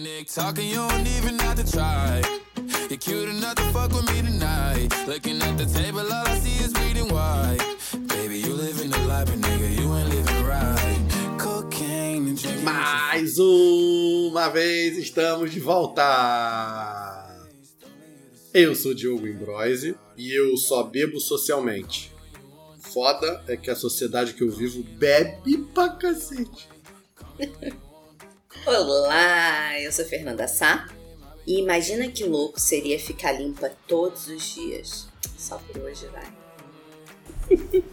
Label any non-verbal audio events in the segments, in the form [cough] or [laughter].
Talking, you don't even have to try. You're cute enough to fuck with me tonight. Looking at the table, all I see is bleeding white. Baby, you the life, but nigga, you ain't living right. Cocaine and drinking. Mais uma vez estamos de volta! Eu sou Diogo Imbroise e eu só bebo socialmente. Foda é que a sociedade que eu vivo bebe pra cacete. [laughs] Olá, eu sou Fernanda Sá. E imagina que louco seria ficar limpa todos os dias. Só por hoje vai. [laughs]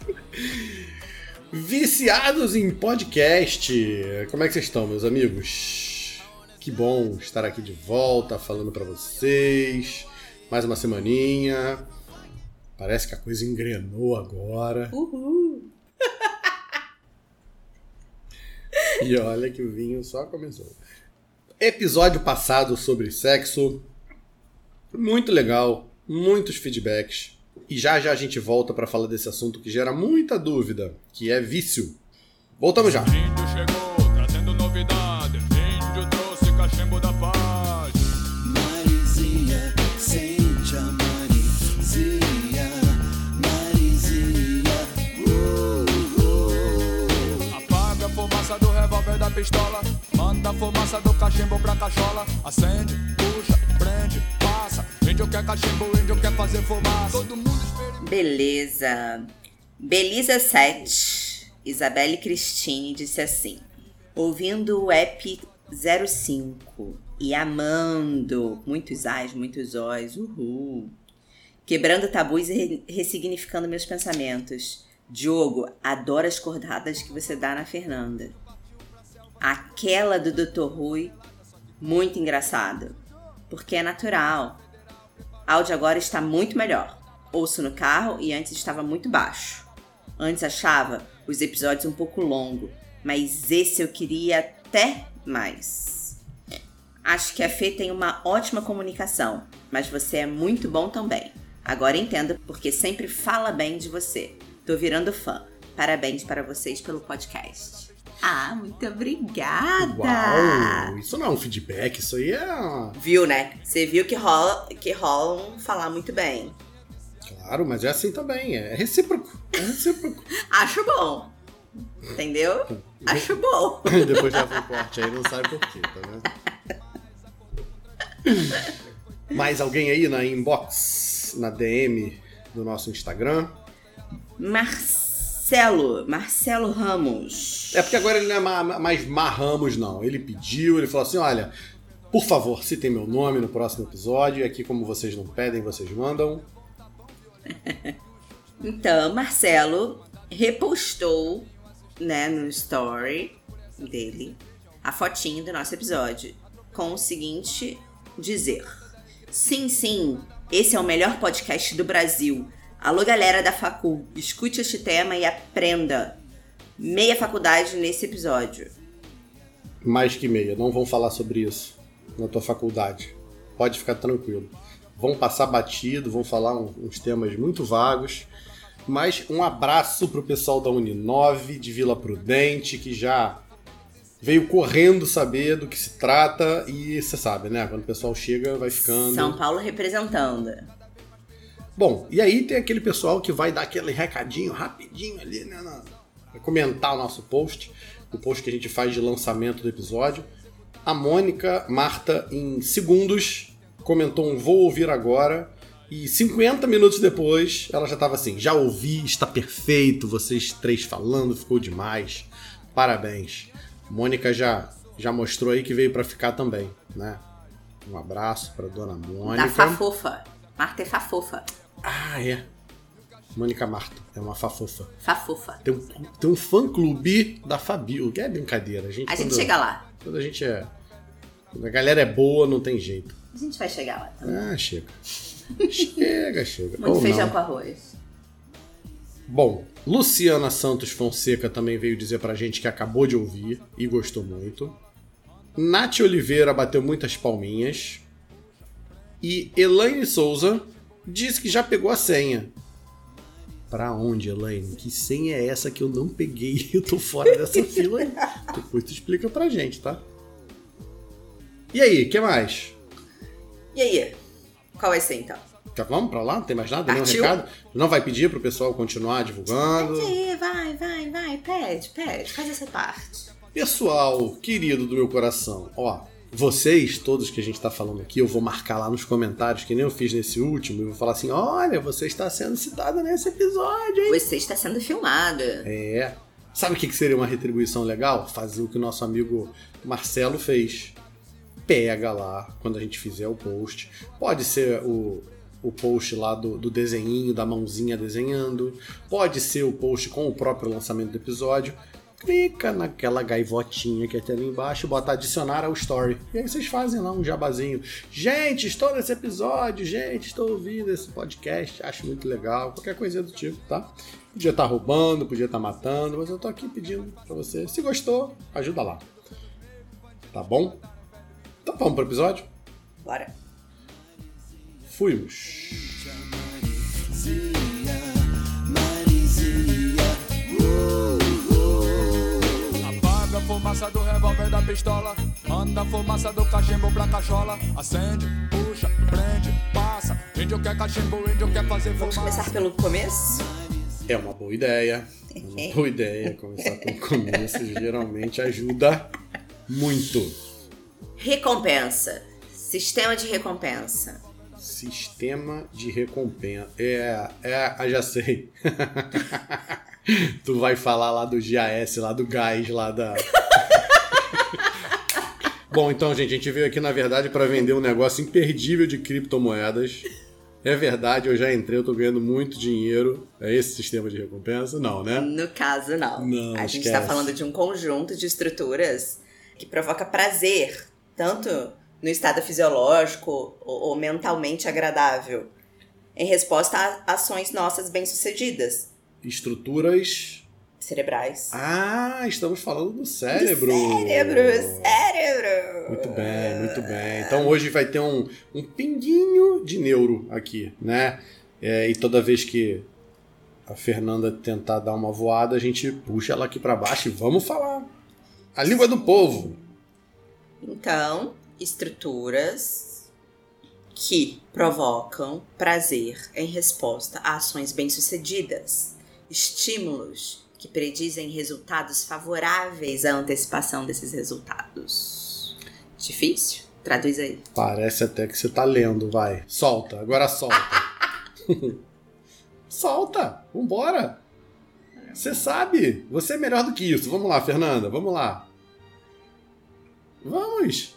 Viciados em podcast. Como é que vocês estão, meus amigos? Que bom estar aqui de volta falando pra vocês. Mais uma semaninha. Parece que a coisa engrenou agora. Uhul! [laughs] E olha que o vinho só começou. Episódio passado sobre sexo. Muito legal, muitos feedbacks. E já já a gente volta para falar desse assunto que gera muita dúvida, que é vício. Voltamos já. Índio pistola. Manda fumaça do cachimbo pra cachola. Acende, puxa, prende, passa. Índio quer cachimbo, índio quer fazer fumaça. Todo mundo experimenta. Beleza. Belisa 7, Isabelle Cristine disse assim: Ouvindo o app 05 e amando, muitos ais, muitos óis, uhul. Quebrando tabus e re- ressignificando meus pensamentos. Diogo, adoro as cordadas que você dá na Fernanda. Aquela do Dr. Rui, muito engraçado. Porque é natural. Áudio agora está muito melhor. Ouço no carro e antes estava muito baixo. Antes achava os episódios um pouco longo, mas esse eu queria até mais. Acho que a Fê tem uma ótima comunicação, mas você é muito bom também. Agora entendo porque sempre fala bem de você. Tô virando fã. Parabéns para vocês pelo podcast. Ah, muito obrigada! Uau! Isso não é um feedback, isso aí é. Viu, né? Você viu que rola, que rola um falar muito bem. Claro, mas é assim também. É recíproco. É recíproco. [laughs] Acho bom. Entendeu? [laughs] Acho bom. [laughs] Depois já foi corte aí, não sabe por quê, tá vendo? Mais alguém aí na inbox, na DM do nosso Instagram? Marcelo, Marcelo Ramos. É porque agora ele não é ma- mais Marramos, não. Ele pediu, ele falou assim: olha, por favor, citem meu nome no próximo episódio. E aqui, como vocês não pedem, vocês mandam. [laughs] Então, Marcelo repostou, né, no story dele a fotinho do nosso episódio com o seguinte dizer: Sim, sim, esse é o melhor podcast do Brasil. Alô, galera da Facul, escute este tema e aprenda. Meia faculdade nesse episódio. Mais que meia, não vão falar sobre isso na tua faculdade. Pode ficar tranquilo. Vão passar batido, vão falar uns temas muito vagos. Mas um abraço pro pessoal da Uninove, de Vila Prudente, que já veio correndo saber do que se trata. E você sabe, né? Quando o pessoal chega, vai ficando. São Paulo representando. Bom, e aí tem aquele pessoal que vai dar aquele recadinho rapidinho ali, né? Na, vai comentar o nosso post, o post que a gente faz de lançamento do episódio. A Mônica Marta, em segundos, comentou um vou ouvir agora. E 50 minutos depois, ela já estava assim: já ouvi, está perfeito, vocês três falando, ficou demais. Parabéns. Mônica já, já mostrou aí que veio para ficar também, né? Um abraço para dona Mônica. Da Fafofa. Marta é Fafofa. Ah, é. Mônica Marta, é uma fafofa. Fafofa. Tem um, tem um fã-clube da Fabio, que é brincadeira. A gente, A gente quando- chega lá. Quando a gente é. Quando a galera é boa, não tem jeito. A gente vai chegar lá também. Ah, chega. chega, chega. Muito Ou feijão não. com arroz. Bom, Luciana Santos Fonseca também veio dizer pra gente que acabou de ouvir e gostou muito. Nath Oliveira bateu muitas palminhas. E Elaine Souza disse que já pegou a senha. Pra onde, Elaine? Que senha é essa que eu não peguei? [laughs] Eu tô fora dessa [laughs] fila aí. Depois tu explica pra gente, tá? E aí, o que mais? E aí? Qual vai ser então? Já vamos pra lá? Não tem mais nada? Nenhum Partiu. recado? Não vai pedir pro pessoal continuar divulgando? Pede vai, vai, vai, pede, pede, faz essa parte. Pessoal, querido do meu coração, ó, vocês, todos que a gente tá falando aqui, eu vou marcar lá nos comentários, que nem eu fiz nesse último, e vou falar assim: olha, você está sendo citado nesse episódio, hein? Você está sendo filmada. É. Sabe o que que seria uma retribuição legal? Fazer o que o nosso amigo Marcelo fez. Pega lá quando a gente fizer o post. Pode ser o, o post lá do, do desenhinho, da mãozinha desenhando. Pode ser o post com o próprio lançamento do episódio. Clica naquela gaivotinha que tem ali embaixo e bota adicionar ao story. E aí vocês fazem lá um jabazinho. Gente, estou nesse episódio. Gente, estou ouvindo esse podcast. Acho muito legal. Qualquer coisa do tipo, tá? Podia estar roubando, podia estar matando, mas eu tô aqui pedindo pra você. Se gostou, ajuda lá. Tá bom? Então vamos pro episódio? Bora. Fomos. Fumaça do revólver da pistola. Manda a fumaça do cachimbo pra cachola. Acende, puxa, prende, passa. Índio quer cachimbo, índio quer fazer Vamos fumaça. começar pelo começo? É uma boa ideia. É [laughs] uma boa ideia. Começar pelo começo geralmente ajuda muito. Recompensa. Sistema de recompensa. Sistema de recompensa. É, é, já sei. [laughs] [laughs] tu vai falar lá do GAS, lá do gás, lá da. [laughs] Bom, então, gente, a gente veio aqui, na verdade, para vender um negócio imperdível de criptomoedas. É verdade, eu já entrei, eu tô ganhando muito dinheiro. É esse sistema de recompensa? Não, né? No caso, não. Não, a gente esquece. está falando de um conjunto de estruturas que provoca prazer, tanto no estado fisiológico ou, ou mentalmente agradável, em resposta a ações nossas bem-sucedidas, Estruturas. cerebrais. Ah, estamos falando do cérebro. Cérebro, cérebro! Muito bem, muito bem. Então hoje vai ter um, um pinguinho de neuro aqui, né? É, e toda vez que a Fernanda tentar dar uma voada, a gente puxa ela aqui para baixo e vamos falar. A língua do povo. Então, estruturas que provocam prazer em resposta a ações bem-sucedidas, estímulos que predizem resultados favoráveis à antecipação desses resultados. Difícil? Traduz aí. Parece até que você tá lendo, vai. Solta, agora solta. [laughs] solta, vambora. Você sabe, você é melhor do que isso. Vamos lá, Fernanda, vamos lá. Vamos.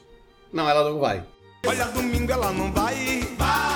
Não, ela não vai. Olha, domingo ela não vai. Vai, vai.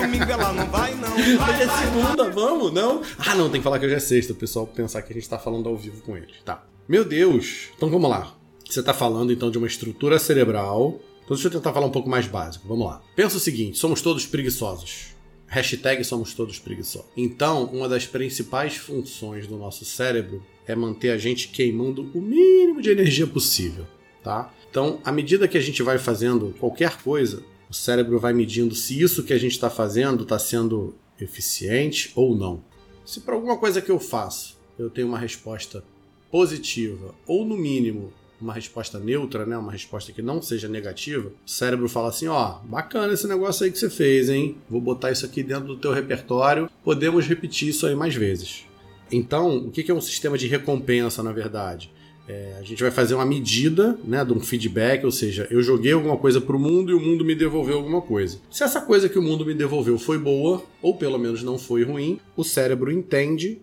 Domingo ela não vai, não. Hoje é segunda, vamos? Não? Ah, não, tem que falar que hoje é sexta, o pessoal pensar que a gente tá falando ao vivo com eles. Tá. Meu Deus. Então vamos lá. Você tá falando então de uma estrutura cerebral. Então deixa eu tentar falar um pouco mais básico. Vamos lá. Pensa o seguinte: somos todos preguiçosos. Hashtag somos todos preguiçosos. Então, uma das principais funções do nosso cérebro é manter a gente queimando o mínimo de energia possível, tá? Então, à medida que a gente vai fazendo qualquer coisa, o cérebro vai medindo se isso que a gente está fazendo está sendo eficiente ou não. Se para alguma coisa que eu faço eu tenho uma resposta positiva ou no mínimo uma resposta neutra, né, uma resposta que não seja negativa, o cérebro fala assim, ó, bacana esse negócio aí que você fez, hein? Vou botar isso aqui dentro do teu repertório, podemos repetir isso aí mais vezes. Então, o que que é um sistema de recompensa, na verdade? É, a gente vai fazer uma medida né, de um feedback, ou seja, eu joguei alguma coisa para o mundo e o mundo me devolveu alguma coisa. Se essa coisa que o mundo me devolveu foi boa, ou pelo menos não foi ruim, o cérebro entende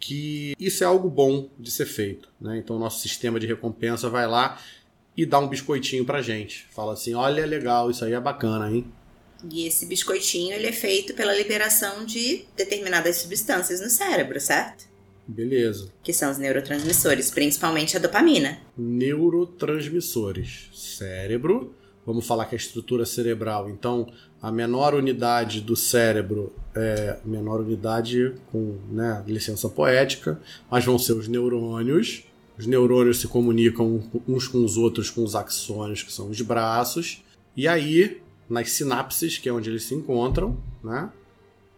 que isso é algo bom de ser feito. Né? Então o nosso sistema de recompensa vai lá e dá um biscoitinho pra gente. Fala assim, olha, legal, isso aí é bacana, hein? E esse biscoitinho ele é feito pela liberação de determinadas substâncias no cérebro, certo? Beleza. Que são os neurotransmissores, principalmente a dopamina. neurotransmissores. Cérebro, vamos falar que a estrutura cerebral. Então, a menor unidade do cérebro é menor unidade com né, licença poética, mas vão ser os neurônios. Os neurônios se comunicam uns com os outros com os axônios, que são os braços. E aí, nas sinapses, que é onde eles se encontram, né?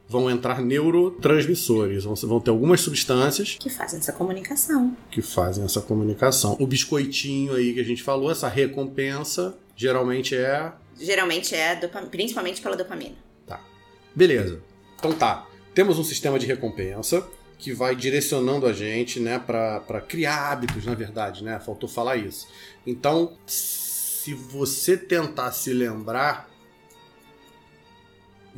Vão entrar neurotransmissores. Vão, ter algumas substâncias Que fazem essa comunicação. que fazem essa comunicação. O biscoitinho aí que a gente falou, essa recompensa, geralmente é. Geralmente é principalmente pela dopamina. Beleza. Então tá. Temos um sistema de recompensa que vai direcionando a gente, né, para criar hábitos, na verdade, né? Faltou falar isso. Então, se você tentar se lembrar,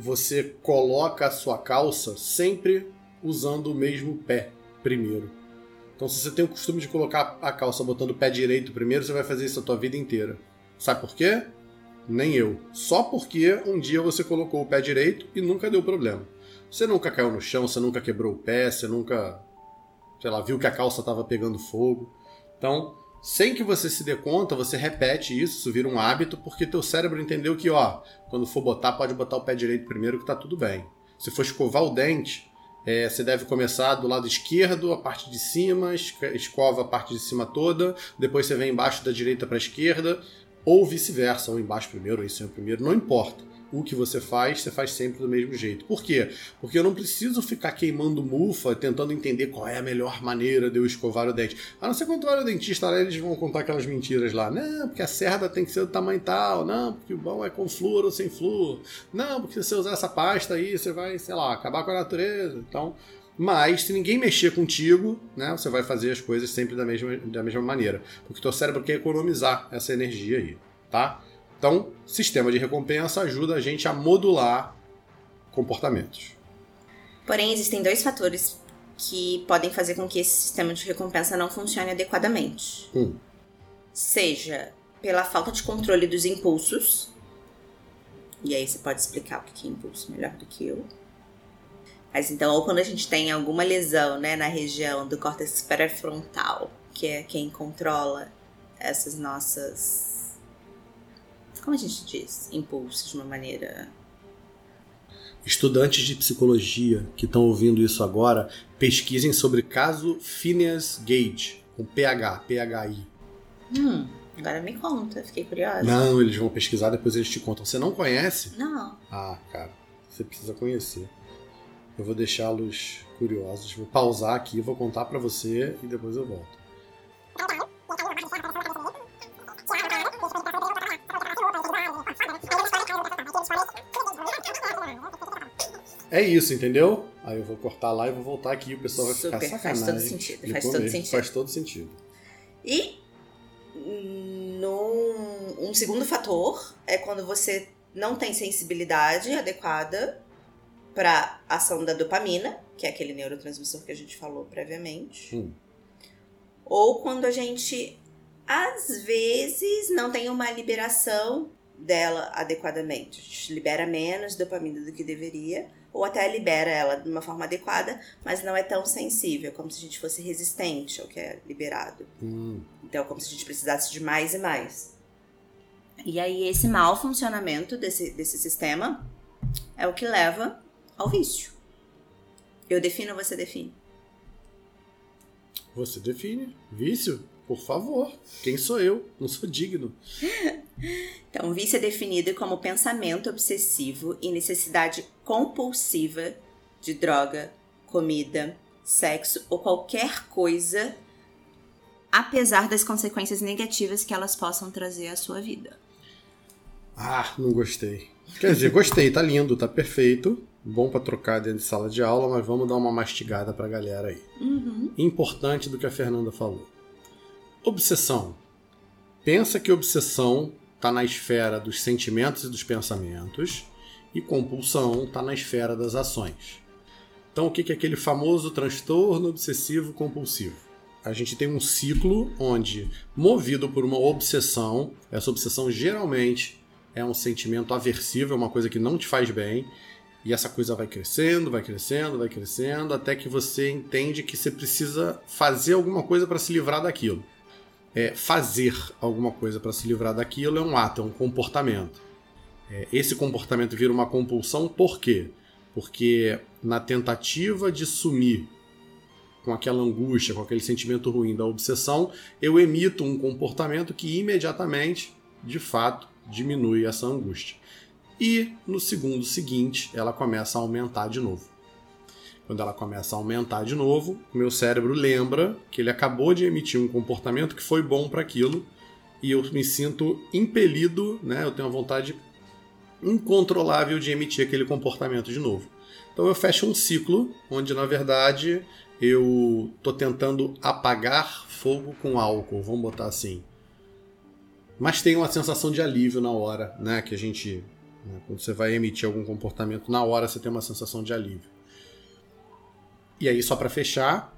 você coloca a sua calça sempre usando o mesmo pé primeiro. Então, se você tem o costume de colocar a calça botando o pé direito primeiro, você vai fazer isso a tua vida inteira. Sabe por quê? Nem eu. Só porque um dia você colocou o pé direito e nunca deu problema. Você nunca caiu no chão, você nunca quebrou o pé, você nunca, sei lá, viu que a calça estava pegando fogo. Então, sem que você se dê conta, você repete isso, isso vira um hábito, porque teu cérebro entendeu que, ó, quando for botar, pode botar o pé direito primeiro que tá tudo bem. Se for escovar o dente, é, você deve começar do lado esquerdo, a parte de cima, escova a parte de cima toda, depois você vem embaixo da direita para a esquerda, ou vice-versa, ou embaixo primeiro, ou em cima primeiro, não importa. O que você faz, você faz sempre do mesmo jeito. Por quê? Porque eu não preciso ficar queimando mufa, tentando entender qual é a melhor maneira de eu escovar o dente. A não ser quando tu vai no dentista, lá eles vão contar aquelas mentiras lá. Não, porque a cerda tem que ser do tamanho tal. Não, porque o bom é com flúor ou sem flúor. Não, porque se você usar essa pasta aí, você vai, sei lá, acabar com a natureza. Então, mas se ninguém mexer contigo, né, você vai fazer as coisas sempre da mesma, da mesma maneira. Porque teu cérebro quer economizar essa energia aí, tá? Então, sistema de recompensa ajuda a gente a modular comportamentos. Porém, existem dois fatores que podem fazer com que esse sistema de recompensa não funcione adequadamente. Hum. Seja pela falta de controle dos impulsos. E aí você pode explicar o que é impulso melhor do que eu. Mas então, ou quando a gente tem alguma lesão né, na região do córtex pré-frontal, que é quem controla essas nossas. Como a gente diz? Impulsos de uma maneira Estudantes de psicologia que estão ouvindo isso agora, pesquisem sobre caso Phineas Gage, com PH, PHI. Hum, agora me conta, fiquei curiosa. Não, eles vão pesquisar, depois eles te contam. Você não conhece? Não. Ah, cara, você precisa conhecer. Eu vou deixá-los curiosos. Vou pausar aqui, vou contar pra você e depois eu volto. É isso, entendeu? Aí eu vou cortar lá e vou voltar aqui e o pessoal vai ficar Super, faz sacanagem. todo sentido, faz todo mesmo, sentido. Faz todo sentido. E num, um segundo fator é quando você não tem sensibilidade adequada para ação da dopamina, que é aquele neurotransmissor que a gente falou previamente. Hum. Ou quando a gente às vezes não tem uma liberação dela adequadamente. A gente libera menos dopamina do que deveria, ou até libera ela de uma forma adequada, mas não é tão sensível, como se a gente fosse resistente ao que é liberado. Hum. Então, como se a gente precisasse de mais e mais. E aí, esse mau funcionamento desse, desse sistema é o que leva ao vício. Eu defino, você define. Você define. Vício? Por favor. Quem sou eu? Não sou digno. [laughs] Então, vício é definido como pensamento obsessivo e necessidade compulsiva de droga, comida, sexo ou qualquer coisa, apesar das consequências negativas que elas possam trazer à sua vida. Ah, não gostei. Quer dizer, gostei, tá lindo, tá perfeito. Bom pra trocar dentro de sala de aula, mas vamos dar uma mastigada pra galera aí. Uhum. Importante do que a Fernanda falou. Obsessão. Pensa que obsessão tá na esfera dos sentimentos e dos pensamentos, e compulsão tá na esfera das ações. Então, o que é aquele famoso transtorno obsessivo compulsivo? A gente tem um ciclo onde, movido por uma obsessão, essa obsessão geralmente é um sentimento aversivo, é uma coisa que não te faz bem, e essa coisa vai crescendo, vai crescendo, vai crescendo, até que você entende que você precisa fazer alguma coisa para se livrar daquilo. É, fazer alguma coisa para se livrar daquilo é um ato, é um comportamento. É, esse comportamento vira uma compulsão por quê? Porque na tentativa de sumir com aquela angústia, com aquele sentimento ruim da obsessão, eu emito um comportamento que imediatamente, de fato, diminui essa angústia. e no segundo seguinte ela começa a aumentar de novo. Quando ela começa a aumentar de novo, meu cérebro lembra que ele acabou de emitir um comportamento que foi bom para aquilo e eu me sinto impelido, né? Eu tenho uma vontade incontrolável de emitir aquele comportamento de novo. Então eu fecho um ciclo onde na verdade eu tô tentando apagar fogo com álcool, vamos botar assim. Mas tem uma sensação de alívio na hora, né? Que a gente. Né, quando você vai emitir algum comportamento, na hora você tem uma sensação de alívio. E aí, só para fechar,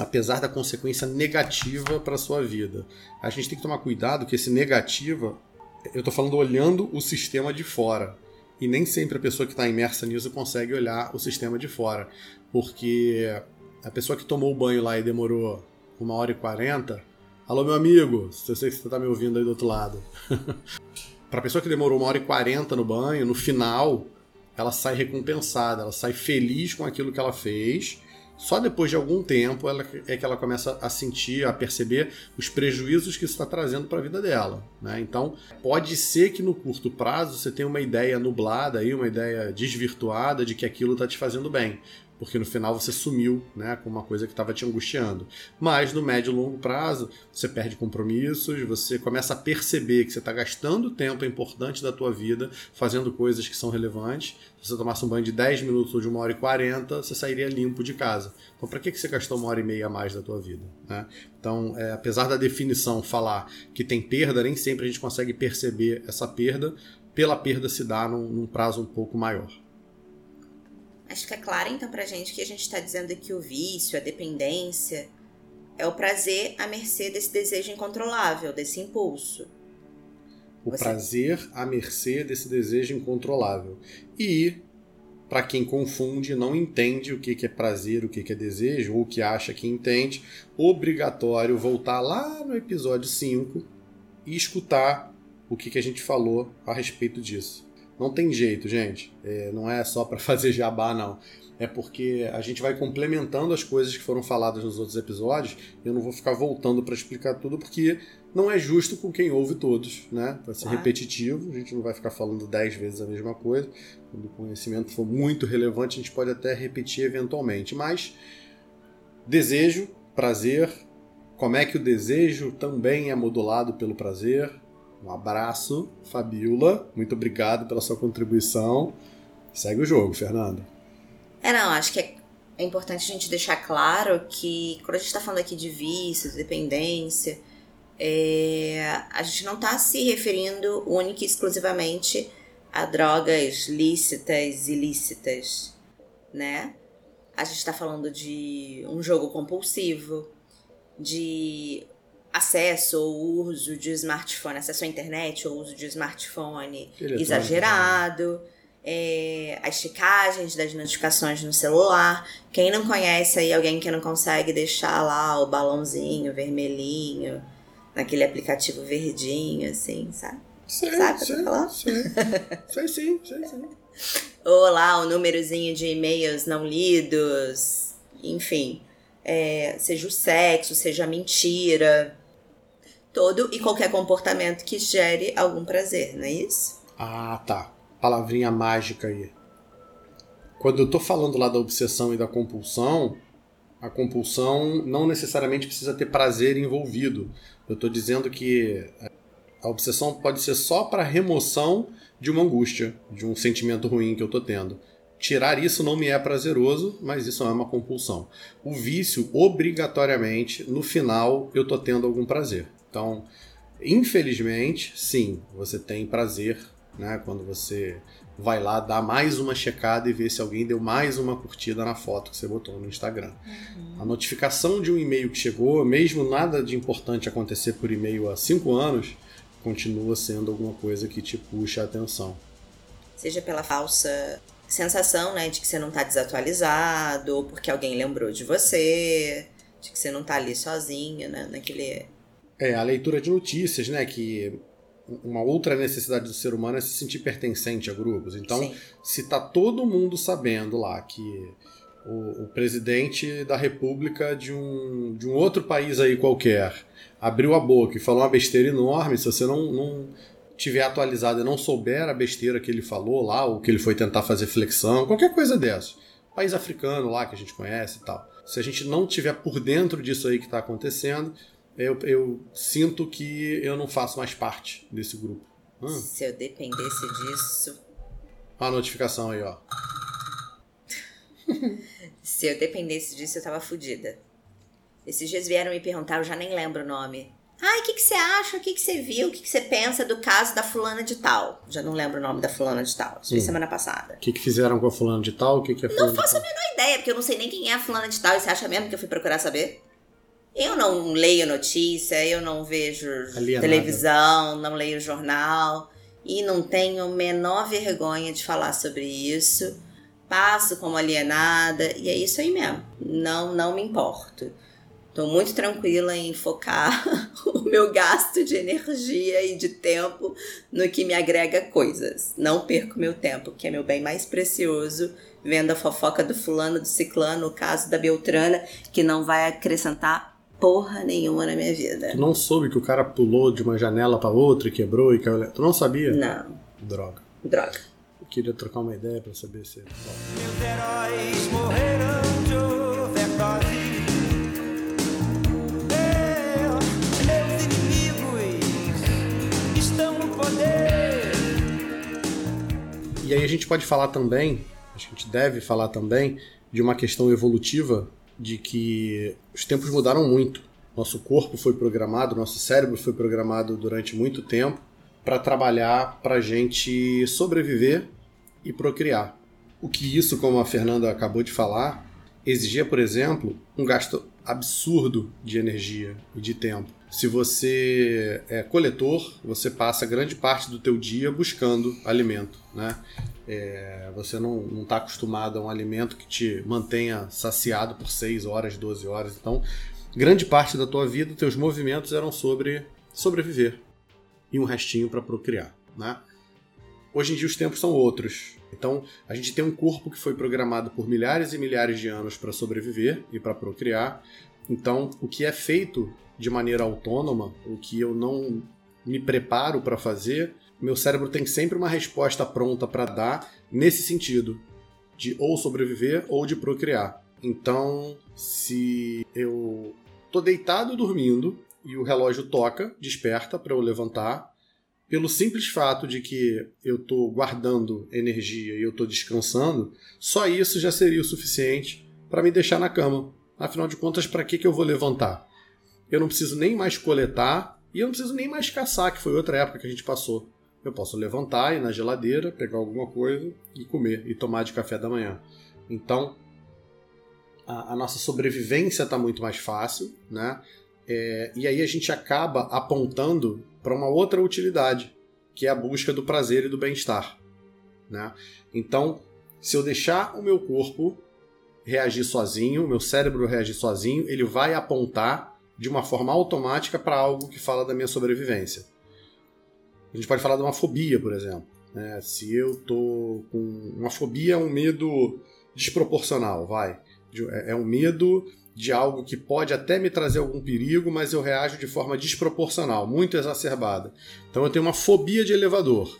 apesar da consequência negativa para sua vida, a gente tem que tomar cuidado que esse negativa, eu estou falando olhando o sistema de fora. E nem sempre a pessoa que está imersa nisso consegue olhar o sistema de fora. Porque a pessoa que tomou o banho lá e demorou uma hora e quarenta. Alô, meu amigo, eu sei que você está me ouvindo aí do outro lado. [laughs] Para a pessoa que demorou uma hora e quarenta no banho, no final, ela sai recompensada, ela sai feliz com aquilo que ela fez. Só depois de algum tempo ela, é que ela começa a sentir, a perceber os prejuízos que isso está trazendo para a vida dela. Né? Então, pode ser que no curto prazo você tenha uma ideia nublada, aí, uma ideia desvirtuada de que aquilo está te fazendo bem porque no final você sumiu né, com uma coisa que estava te angustiando. Mas no médio e longo prazo, você perde compromissos, você começa a perceber que você está gastando tempo importante da tua vida fazendo coisas que são relevantes. Se você tomasse um banho de 10 minutos ou de uma hora e 40, você sairia limpo de casa. Então, para que você gastou uma hora e meia a mais da tua vida? Né? Então, é, apesar da definição falar que tem perda, nem sempre a gente consegue perceber essa perda. Pela perda se dá num, num prazo um pouco maior. Acho que é claro então pra gente que a gente está dizendo que o vício, a dependência, é o prazer à mercê desse desejo incontrolável, desse impulso. O Você... prazer à mercê desse desejo incontrolável. E, para quem confunde, não entende o que é prazer, o que é desejo, ou que acha que entende, obrigatório voltar lá no episódio 5 e escutar o que a gente falou a respeito disso. Não tem jeito, gente. É, não é só para [laughs] fazer jabá, não. É porque a gente vai complementando as coisas que foram faladas nos outros episódios. E eu não vou ficar voltando para explicar tudo, porque não é justo com quem ouve todos, né? Vai ser repetitivo, a gente não vai ficar falando dez vezes a mesma coisa. Quando o conhecimento for muito relevante, a gente pode até repetir eventualmente. Mas desejo, prazer, como é que o desejo também é modulado pelo prazer, um abraço, Fabiola. Muito obrigado pela sua contribuição. Segue o jogo, Fernanda. É, não, acho que é, é importante a gente deixar claro que quando a gente está falando aqui de vícios, dependência, é, a gente não está se referindo única e exclusivamente a drogas lícitas, ilícitas, né? A gente está falando de um jogo compulsivo, de acesso ou uso de smartphone, acesso à internet ou uso de smartphone exagerado, é, as checagens das notificações no celular. Quem não conhece aí alguém que não consegue deixar lá o balãozinho vermelhinho naquele aplicativo verdinho, assim, sabe? Sei, sabe o que eu falando? Sei. [laughs] sei sim, sei sim. Ou lá o númerozinho de e-mails não lidos, enfim. É, seja o sexo, seja a mentira todo e qualquer comportamento que gere algum prazer, não é isso? Ah, tá. Palavrinha mágica aí. Quando eu tô falando lá da obsessão e da compulsão, a compulsão não necessariamente precisa ter prazer envolvido. Eu tô dizendo que a obsessão pode ser só para remoção de uma angústia, de um sentimento ruim que eu tô tendo. Tirar isso não me é prazeroso, mas isso é uma compulsão. O vício, obrigatoriamente, no final, eu tô tendo algum prazer. Então, infelizmente, sim, você tem prazer né, quando você vai lá dar mais uma checada e ver se alguém deu mais uma curtida na foto que você botou no Instagram. Uhum. A notificação de um e-mail que chegou, mesmo nada de importante acontecer por e-mail há cinco anos, continua sendo alguma coisa que te puxa a atenção. Seja pela falsa sensação né, de que você não está desatualizado, ou porque alguém lembrou de você, de que você não está ali sozinho né, naquele é, a leitura de notícias, né? Que uma outra necessidade do ser humano é se sentir pertencente a grupos. Então, Sim. se tá todo mundo sabendo lá que o, o, presidente da república de um, de um outro país aí qualquer abriu a boca e falou uma besteira enorme, se você não, não tiver atualizado e não souber a besteira que ele falou lá, ou que ele foi tentar fazer flexão, qualquer coisa dessa. País africano lá que a gente conhece e tal. Se a gente não tiver por dentro disso aí que está acontecendo, eu, eu, sinto que eu não faço mais parte desse grupo. Hum. Se eu dependesse disso. Olha a notificação aí, ó. [laughs] Se eu dependesse disso, eu tava fodida. Esses dias vieram me perguntar, eu já nem lembro o nome. Ai, o que, que você acha? O que, que você viu? O que, que você pensa do caso da fulana de tal? Já não lembro o nome da fulana de tal. Isso foi hum. semana passada. O que, que fizeram com a fulana de tal? O que, que é Não faço a menor ideia, porque eu não sei nem quem é a fulana de tal. E você acha mesmo que eu fui procurar saber? Eu não leio notícia, eu não vejo Alienada. televisão, não leio jornal. E não tenho menor vergonha de falar sobre isso. Passo como alienada. E é isso aí mesmo. Não, não me importo. Estou muito tranquila em focar [laughs] o meu gasto de energia e de tempo no que me agrega coisas. Não perco meu tempo, que é meu bem mais precioso, vendo a fofoca do fulano, do ciclano, o caso da Beltrana, que não vai acrescentar porra nenhuma na minha vida. Tu não soube que o cara pulou de uma janela para outra e quebrou e caiu. Tu não sabia? Não. Droga. Droga. Eu queria trocar uma ideia para saber se. Meus heróis morreram de overdose. E aí a gente pode falar também, a gente deve falar também, de uma questão evolutiva de que os tempos mudaram muito. Nosso corpo foi programado, nosso cérebro foi programado durante muito tempo para trabalhar para a gente sobreviver e procriar. O que isso, como a Fernanda acabou de falar, exigia, por exemplo, um gasto absurdo de energia e de tempo. Se você é coletor, você passa grande parte do teu dia buscando alimento, né? É, você não está acostumado a um alimento que te mantenha saciado por 6 horas, 12 horas. Então, grande parte da tua vida, teus movimentos eram sobre sobreviver e um restinho para procriar, né? Hoje em dia os tempos são outros. Então, a gente tem um corpo que foi programado por milhares e milhares de anos para sobreviver e para procriar. Então, o que é feito de maneira autônoma, o que eu não me preparo para fazer, meu cérebro tem sempre uma resposta pronta para dar nesse sentido, de ou sobreviver ou de procriar. Então, se eu tô deitado dormindo e o relógio toca, desperta para eu levantar, pelo simples fato de que eu estou guardando energia e eu estou descansando, só isso já seria o suficiente para me deixar na cama. Afinal de contas, para que, que eu vou levantar? Eu não preciso nem mais coletar e eu não preciso nem mais caçar, que foi outra época que a gente passou. Eu posso levantar, ir na geladeira, pegar alguma coisa e comer e tomar de café da manhã. Então, a, a nossa sobrevivência está muito mais fácil, né? É, e aí a gente acaba apontando para uma outra utilidade, que é a busca do prazer e do bem-estar. Né? Então, se eu deixar o meu corpo reagir sozinho, o meu cérebro reagir sozinho, ele vai apontar de uma forma automática para algo que fala da minha sobrevivência. A gente pode falar de uma fobia, por exemplo. Né? Se eu tô com uma fobia, é um medo desproporcional, vai. É, é um medo de algo que pode até me trazer algum perigo, mas eu reajo de forma desproporcional, muito exacerbada. Então eu tenho uma fobia de elevador.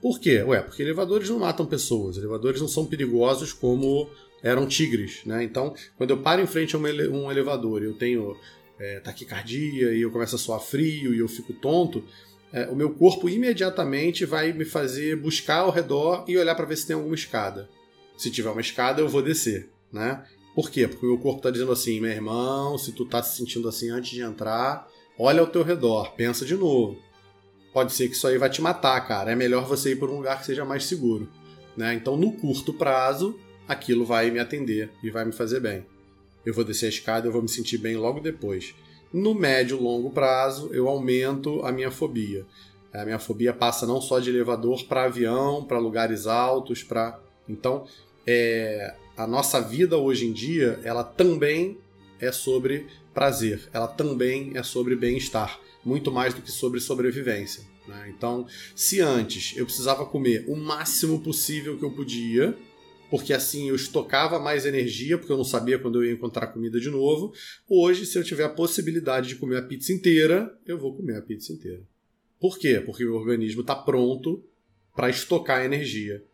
Por quê? Ué, porque elevadores não matam pessoas, elevadores não são perigosos como eram tigres, né? Então, quando eu paro em frente a um, ele um elevador e eu tenho é, taquicardia e eu começo a suar frio e eu fico tonto, é, o meu corpo imediatamente vai me fazer buscar ao redor e olhar para ver se tem alguma escada. Se tiver uma escada, eu vou descer, né? Por quê? Porque o meu corpo está dizendo assim, meu irmão, se tu tá se sentindo assim antes de entrar, olha ao teu redor, pensa de novo. Pode ser que isso aí vai te matar, cara. É melhor você ir para um lugar que seja mais seguro. Né? Então, no curto prazo, aquilo vai me atender e vai me fazer bem. Eu vou descer a escada, eu vou me sentir bem logo depois. No médio longo prazo, eu aumento a minha fobia. A minha fobia passa não só de elevador para avião, para lugares altos, para então é, a nossa vida hoje em dia, ela também é sobre prazer, ela também é sobre bem-estar, muito mais do que sobre sobrevivência. Né? Então, se antes eu precisava comer o máximo possível que eu podia, porque assim eu estocava mais energia, porque eu não sabia quando eu ia encontrar comida de novo, hoje, se eu tiver a possibilidade de comer a pizza inteira, eu vou comer a pizza inteira. Por quê? Porque o organismo está pronto para estocar energia.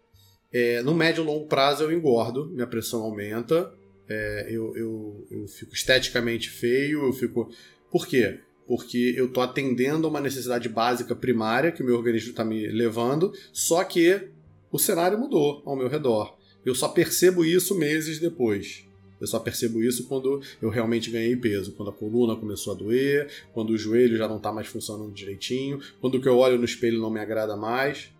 É, no médio e longo prazo eu engordo, minha pressão aumenta, é, eu, eu, eu fico esteticamente feio, eu fico. Por quê? Porque eu estou atendendo a uma necessidade básica primária que o meu organismo está me levando, só que o cenário mudou ao meu redor. Eu só percebo isso meses depois. Eu só percebo isso quando eu realmente ganhei peso, quando a coluna começou a doer, quando o joelho já não está mais funcionando direitinho, quando o que eu olho no espelho não me agrada mais.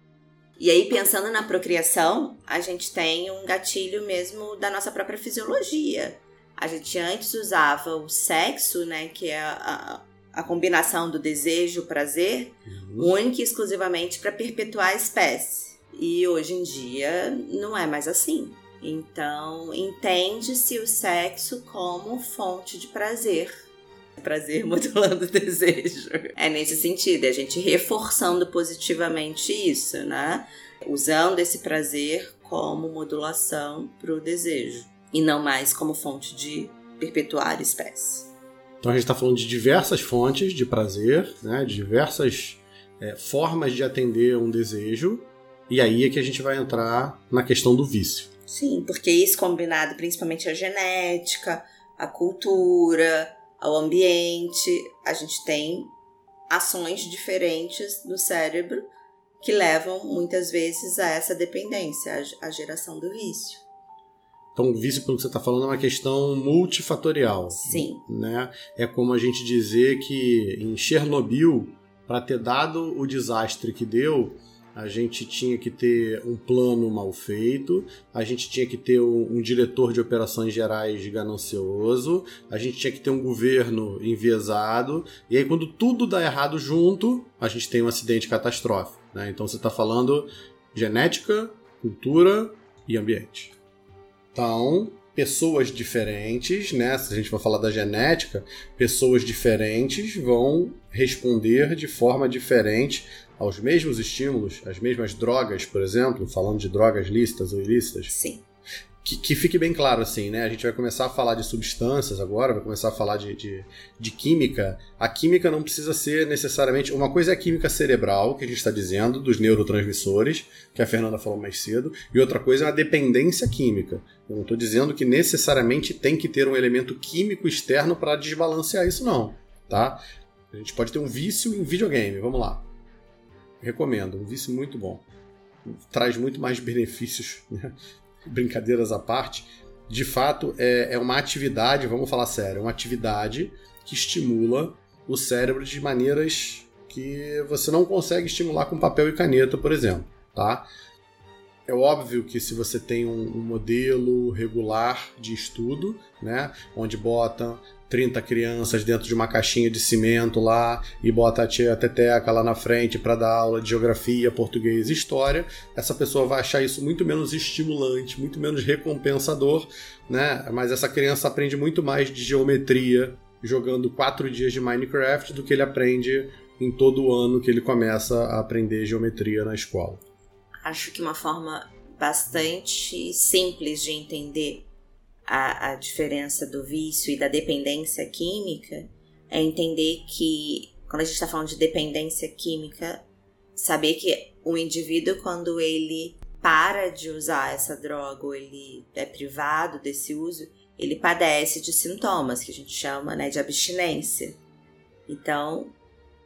E aí, pensando na procriação, a gente tem um gatilho mesmo da nossa própria fisiologia. A gente antes usava o sexo, né, que é a, a combinação do desejo, prazer, uhum. única e exclusivamente para perpetuar a espécie. E hoje em dia não é mais assim. Então, entende-se o sexo como fonte de prazer. Prazer modulando [laughs] o desejo. É nesse sentido, é a gente reforçando positivamente isso, né? Usando esse prazer como modulação para o desejo e não mais como fonte de perpetuar espécie. Então a gente está falando de diversas fontes de prazer, né? de diversas é, formas de atender um desejo, e aí é que a gente vai entrar na questão do vício. Sim, porque isso combinado principalmente a genética, a cultura, ao ambiente, a gente tem ações diferentes no cérebro que levam muitas vezes a essa dependência, a geração do vício. Então, o vício, pelo que você está falando, é uma questão multifatorial. Sim. Né? É como a gente dizer que em Chernobyl, para ter dado o desastre que deu, a gente tinha que ter um plano mal feito, a gente tinha que ter um, um, diretor de operações gerais ganancioso, a gente tinha que ter um governo enviesado, e aí quando tudo dá errado junto, a gente tem um acidente catastrófico. Né? Então você está falando genética, cultura e ambiente. Então, pessoas diferentes, né? Se a gente for falar da genética, pessoas diferentes vão responder de forma diferente aos mesmos estímulos, às mesmas drogas, por exemplo, falando de drogas lícitas ou ilícitas? Sim. Que, que, fique bem claro, assim, né? A gente vai começar a falar de substâncias agora, vai começar a falar de, de, de química. A química não precisa ser necessariamente. Uma coisa é a química cerebral, que a gente está dizendo, dos neurotransmissores, que a Fernanda falou mais cedo, e outra coisa é a dependência química. Eu não estou dizendo que necessariamente tem que ter um elemento químico externo para desbalancear isso, não. Tá? A gente pode ter um vício em videogame, vamos lá recomendo, um vício muito bom. Traz muito mais benefícios, né? Brincadeiras à parte. De fato, é, é uma atividade, vamos falar sério, é uma atividade que estimula o cérebro de maneiras que você não consegue estimular com papel e caneta, por exemplo, tá? É óbvio que se você tem um, um modelo regular de estudo, né, onde bota 30 crianças dentro de uma caixinha de cimento lá e bota a tia Teteca lá na frente para dar aula de geografia, português e história, essa pessoa vai achar isso muito menos estimulante, muito menos recompensador, né? Mas essa criança aprende muito mais de geometria jogando quatro dias de Minecraft do que ele aprende em todo o ano que ele começa a aprender geometria na escola. Acho que uma forma bastante simples de entender a, a diferença do vício e da dependência química é entender que, quando a gente está falando de dependência química, saber que o indivíduo, quando ele para de usar essa droga ou ele é privado desse uso, ele padece de sintomas que a gente chama né, de abstinência. Então,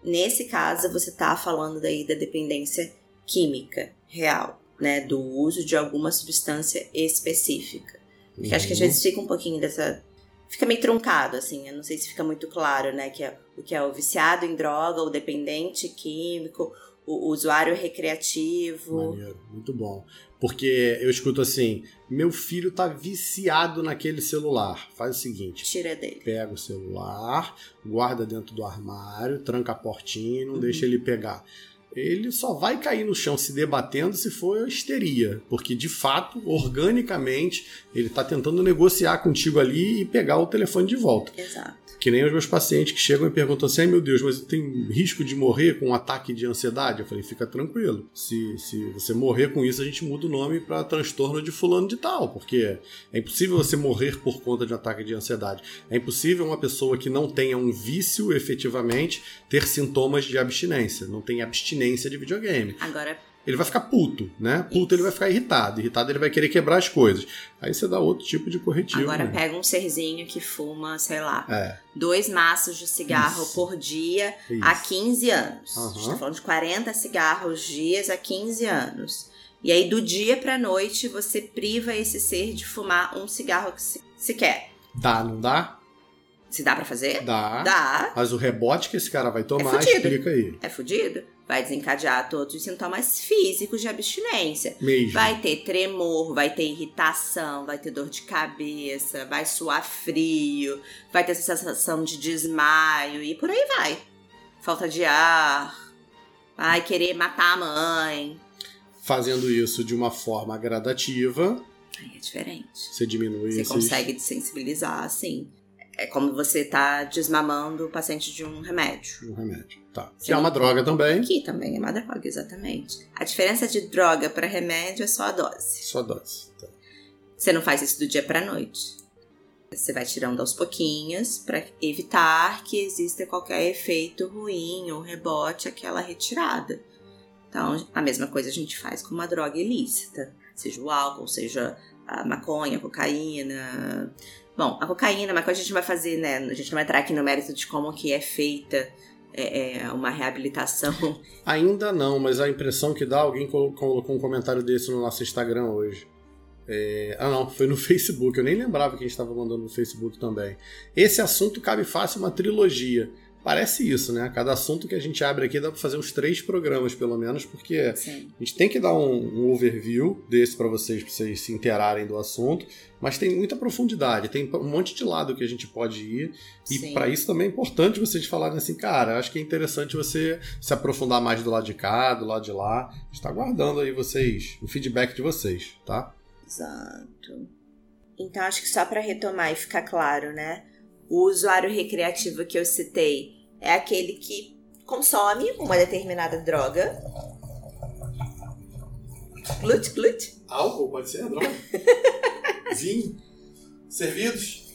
nesse caso, você está falando daí da dependência química real, né, do uso de alguma substância específica. Porque uhum. acho que às vezes fica um pouquinho dessa. Fica meio truncado, assim. Eu não sei se fica muito claro, né? Que é, o que é o viciado em droga, o dependente químico, o, o usuário recreativo. Maneiro, muito bom. Porque eu escuto assim: meu filho tá viciado naquele celular. Faz o seguinte: tira dele. Pega o celular, guarda dentro do armário, tranca a portinha e não uhum. deixa ele pegar. Ele só vai cair no chão se debatendo se for histeria, porque de fato, organicamente, ele está tentando negociar contigo ali e pegar o telefone de volta. Exato. Que nem os meus pacientes que chegam e perguntam assim: meu Deus, mas tem risco de morrer com um ataque de ansiedade? Eu falei: fica tranquilo. Se, se você morrer com isso, a gente muda o nome para transtorno de fulano de tal, porque é impossível você morrer por conta de um ataque de ansiedade. É impossível uma pessoa que não tenha um vício efetivamente ter sintomas de abstinência. Não tem abstinência de videogame Agora, ele vai ficar puto, né? Puto ele vai ficar irritado. Irritado ele vai querer quebrar as coisas. Aí você dá outro tipo de corretivo. agora né? pega um serzinho que fuma, sei lá, É, dois maços de cigarro Isso. por dia Isso. há 15 anos. A gente tá falando de 40 cigarros dias há 15 anos. E aí, do dia pra noite, você priva esse ser de fumar um cigarro que se, se quer. dá, não dá? Se dá pra fazer? Dá. Dá. Mas o rebote que esse cara vai tomar, fudido. explica aí. É fudido? Vai desencadear todos os sintomas físicos de abstinência. Mesmo. Vai ter tremor, vai ter irritação, vai ter dor de cabeça, vai suar frio, vai ter sensação de desmaio e por aí vai. Falta de ar, vai querer matar a mãe. Fazendo isso de uma forma gradativa, Aí é diferente. você diminui Você esses... consegue desensibilizar, assim. É como você tá desmamando o paciente de um remédio. um remédio. Tá. Que é uma droga também. Aqui também é uma droga, exatamente. A diferença de droga para remédio é só a dose. Só dose. Tá. Você não faz isso do dia pra noite. Você vai tirando aos pouquinhos para evitar que exista qualquer efeito ruim ou rebote aquela retirada. Então, a mesma coisa a gente faz com uma droga ilícita, seja o álcool, seja a maconha, a cocaína. Bom, a cocaína, mas a gente vai fazer, né? A gente não vai entrar aqui no mérito de como que é feita é, é, uma reabilitação. [laughs] Ainda não, mas a impressão que dá, alguém colo- colocou um comentário desse no nosso Instagram hoje. É, Ah, não, foi no [laughs] Facebook. Eu nem lembrava que a gente estava mandando no Facebook também. Esse assunto cabe fácil uma trilogia. Parece isso, né? Cada assunto que a gente abre aqui dá para fazer uns três programas, pelo menos, porque Sim. a gente tem que dar um, um overview desse para vocês, para vocês se inteirarem do assunto, mas tem muita profundidade, tem um monte de lado que a gente pode ir, e para isso também é importante vocês falarem assim, cara, acho que é interessante você se aprofundar mais do lado de cá, do lado de lá. Está aguardando aí vocês, o feedback de vocês, tá? Exato. Então, acho que só para retomar e ficar claro, né? O usuário recreativo que eu citei é aquele que consome uma determinada droga. Glut, glut. Álcool pode ser, droga. [laughs] Vinho. Servidos.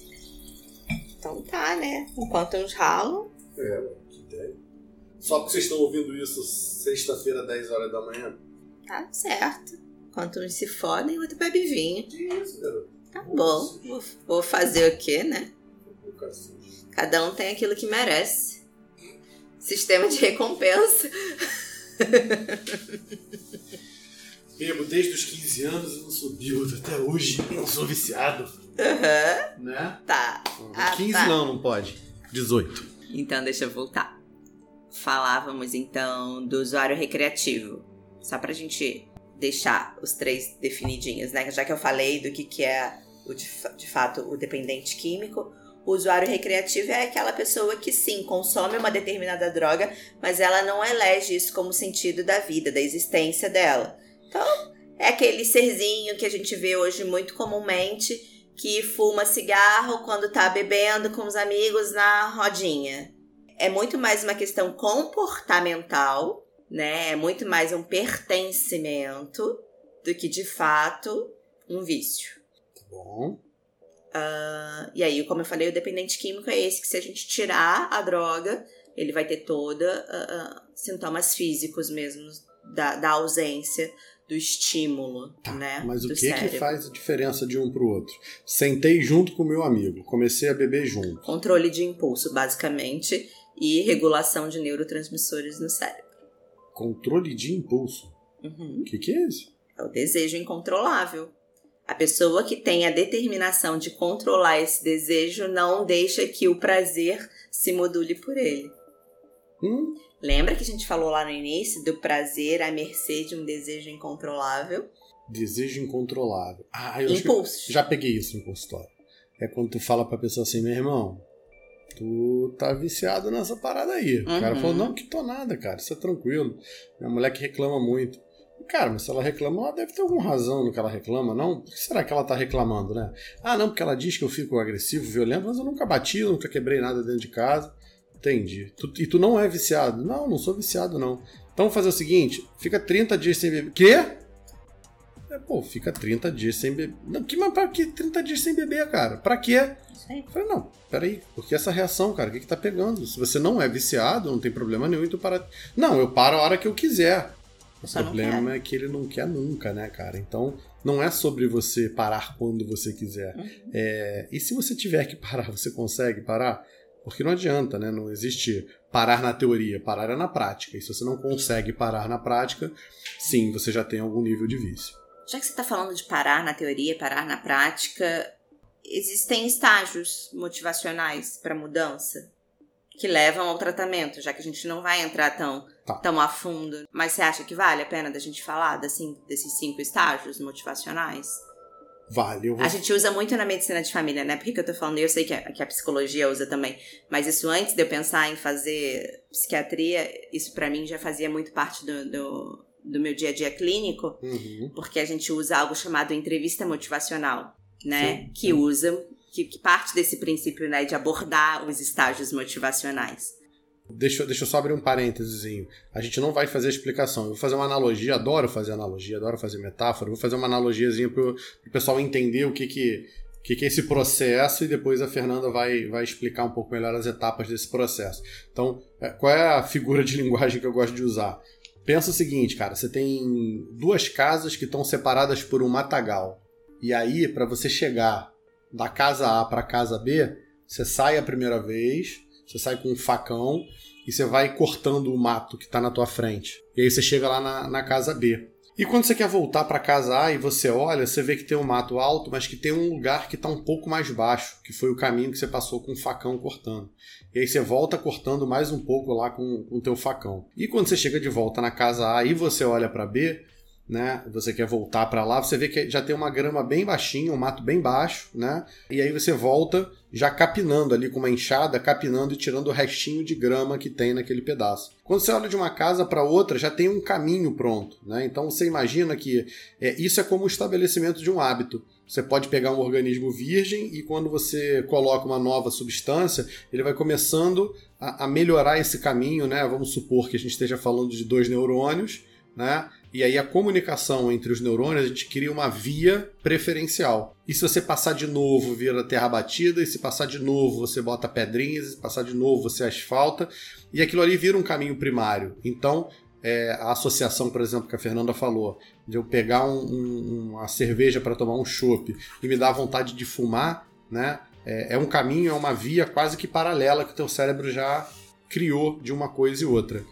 Então tá, né? Enquanto uns ralam. É, que ideia. Só porque vocês estão ouvindo isso sexta-feira, 10 horas da manhã. Tá certo. Enquanto uns se fodem, o outro bebe vinho. Que isso, garoto? Tá bom. Vou, vou fazer o quê, né? Cada um tem aquilo que merece. Sistema de recompensa. Bebo desde os 15 anos e não subiu até hoje. Não sou viciado. Aham. Né? Tá. Ah, 15 tá. não, não pode. 18. Então, deixa eu voltar. Falávamos então do usuário recreativo. Só pra gente deixar os três definidinhos, né? Já que eu falei do que, que é o de, de fato o dependente químico, o usuário recreativo é aquela pessoa que sim consome uma determinada droga, mas ela não elege isso como sentido da vida, da existência dela. Então, é aquele serzinho que a gente vê hoje muito comumente que fuma cigarro quando tá bebendo com os amigos na rodinha. É muito mais uma questão comportamental, né? É muito mais um pertencimento do que de fato um vício. Tá bom. Ah, e aí, como eu falei, o dependente químico é esse que se a gente tirar a droga, ele vai ter toda ah, ah, sintomas físicos mesmo da, da ausência do estímulo, né? Mas o que que faz a diferença de um pro outro? Sentei junto com o meu amigo, comecei a beber junto. Controle de impulso, basicamente, e regulação de neurotransmissores no cérebro. Controle de impulso. Uhum. O que que é isso? É o desejo incontrolável. A pessoa que tem a determinação de controlar esse desejo não deixa que o prazer se module por ele. Hum? Lembra que a gente falou lá no início do prazer à mercê de um desejo incontrolável? Desejo incontrolável. Ah, eu eu já peguei isso no consultório. É quando tu fala pra pessoa assim, meu irmão, tu tá viciado nessa parada aí. O cara Uhum. falou, não, que tô nada, cara, isso é tranquilo. Minha mulher que reclama muito. Cara, mas se ela reclama, ela deve ter alguma razão no que ela reclama, não? Por que será que ela tá reclamando, né? Ah, não, porque ela diz que eu fico agressivo, violento, mas eu nunca bati, eu nunca quebrei nada dentro de casa. Entendi. Tu- e tu não é viciado? Não, não sou viciado, não. Então vamos fazer o seguinte: fica 30 dias sem beber. Quê? É, pô, fica 30 dias sem beber. Não, que, mas pra que 30 dias sem beber, cara? Pra quê? Eu falei, não, peraí, porque essa reação, cara, o que, que tá pegando? Se você não é viciado, não tem problema nenhum, então para. Não, eu paro a hora que eu quiser. O problema é que ele não quer nunca, né, cara? Então, não é sobre você parar quando você quiser. Uhum. É, e se você tiver que parar, você consegue parar? Porque não adianta, né? Não existe parar na teoria, parar é na prática. E se você não consegue parar na prática, sim, você já tem algum nível de vício. Já que você está falando de parar na teoria, parar na prática, existem estágios motivacionais para mudança que levam ao tratamento, já que a gente não vai entrar tão, Tá. tão a fundo. Mas você acha que vale a pena da gente falar assim, desses cinco estágios motivacionais? Vale, vou A gente usa muito na medicina de família, né? Por que, eu tô falando? Eu sei que a, que a psicologia usa também. Mas isso antes de eu pensar em fazer psiquiatria, isso pra mim já fazia muito parte do, do, do meu dia a dia clínico Uhum. porque a gente usa algo chamado entrevista motivacional, né? Sim, que usa, que, que parte desse princípio, né, de abordar os estágios motivacionais. Deixa, deixa eu só abrir um parênteses. A gente não vai fazer explicação. Eu vou fazer uma analogia, adoro fazer analogia, adoro fazer metáfora. Eu Vou fazer uma analogiazinha para o pessoal entender o que, que, que, que é esse processo e depois a Fernanda vai, vai explicar um pouco melhor as etapas desse processo. Então, é, qual é a figura de [laughs] linguagem que eu gosto de usar? Pensa o seguinte, cara: você tem duas casas que estão separadas por um matagal. E aí, para você chegar da casa A para a casa B, você sai a primeira vez, você sai com um facão e você vai cortando o mato que está na tua frente. E aí você chega lá na, na casa B. E quando você quer voltar para casa A e você olha, você vê que tem um mato alto, mas que tem um lugar que está um pouco mais baixo, que foi o caminho que você passou com o facão cortando. E aí você volta cortando mais um pouco lá com o teu facão. E quando você chega de volta na casa A e você olha para B, né? Você quer voltar para lá, você vê que já tem uma grama bem baixinha, um mato bem baixo, né? E aí você volta já capinando ali com uma enxada, capinando e tirando o restinho de grama que tem naquele pedaço. Quando você olha de uma casa para outra, já tem um caminho pronto, né? Então você imagina que é, isso é como o estabelecimento de um hábito. Você pode pegar um organismo virgem e quando você coloca uma nova substância, ele vai começando a, a melhorar esse caminho, né? Vamos supor que a gente esteja falando de dois neurônios, né? E aí a comunicação entre os neurônios, a gente cria uma via preferencial. E se você passar de novo, vira terra batida, e se passar de novo, você bota pedrinhas, e se passar de novo, você asfalta, e aquilo ali vira um caminho primário. Então, é, a associação, por exemplo, que a Fernanda falou, de eu pegar um- um- uma cerveja para tomar um chopp e me dar vontade de fumar, né? É, é um caminho, é uma via quase que paralela que o teu cérebro já criou de uma coisa e outra.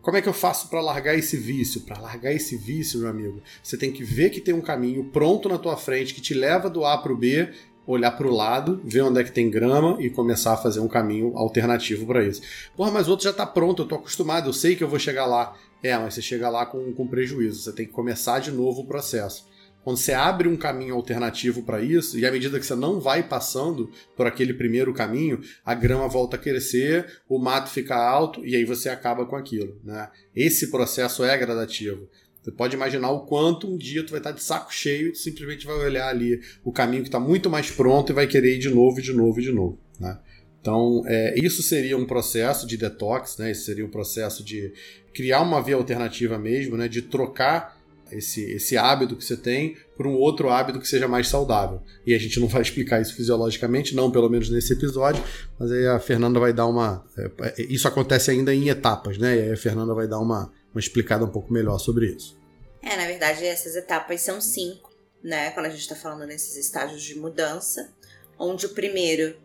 Como é que eu faço para largar esse vício? Para largar esse vício, meu amigo, você tem que ver que tem um caminho pronto na tua frente que te leva do A para o B, olhar para o lado, ver onde é que tem grama e começar a fazer um caminho alternativo para isso. Porra, mas o outro já está pronto, eu tô acostumado, eu sei que eu vou chegar lá. É, mas você chega lá com, com prejuízo, você tem que começar de novo o processo. Quando você abre um caminho alternativo para isso, e à medida que você não vai passando por aquele primeiro caminho, a grama volta a crescer, o mato fica alto e aí você acaba com aquilo. Né? Esse processo é gradativo. Você pode imaginar o quanto um dia tu vai estar de saco cheio e simplesmente vai olhar ali o caminho que está muito mais pronto e vai querer ir de novo, de novo, de novo. Né? Então, é, isso seria um processo de detox, né? Esse seria um processo de criar uma via alternativa mesmo, né? De trocar esse, esse hábito que você tem por um outro hábito que seja mais saudável. E a gente não vai [laughs] explicar isso fisiologicamente, não pelo menos nesse episódio, mas aí a Fernanda vai dar uma. é, Isso acontece ainda em etapas, né? E aí a Fernanda vai dar uma, uma explicada um pouco melhor sobre isso. É, na verdade, essas etapas são cinco, né? Quando a gente tá falando nesses estágios de mudança, onde o primeiro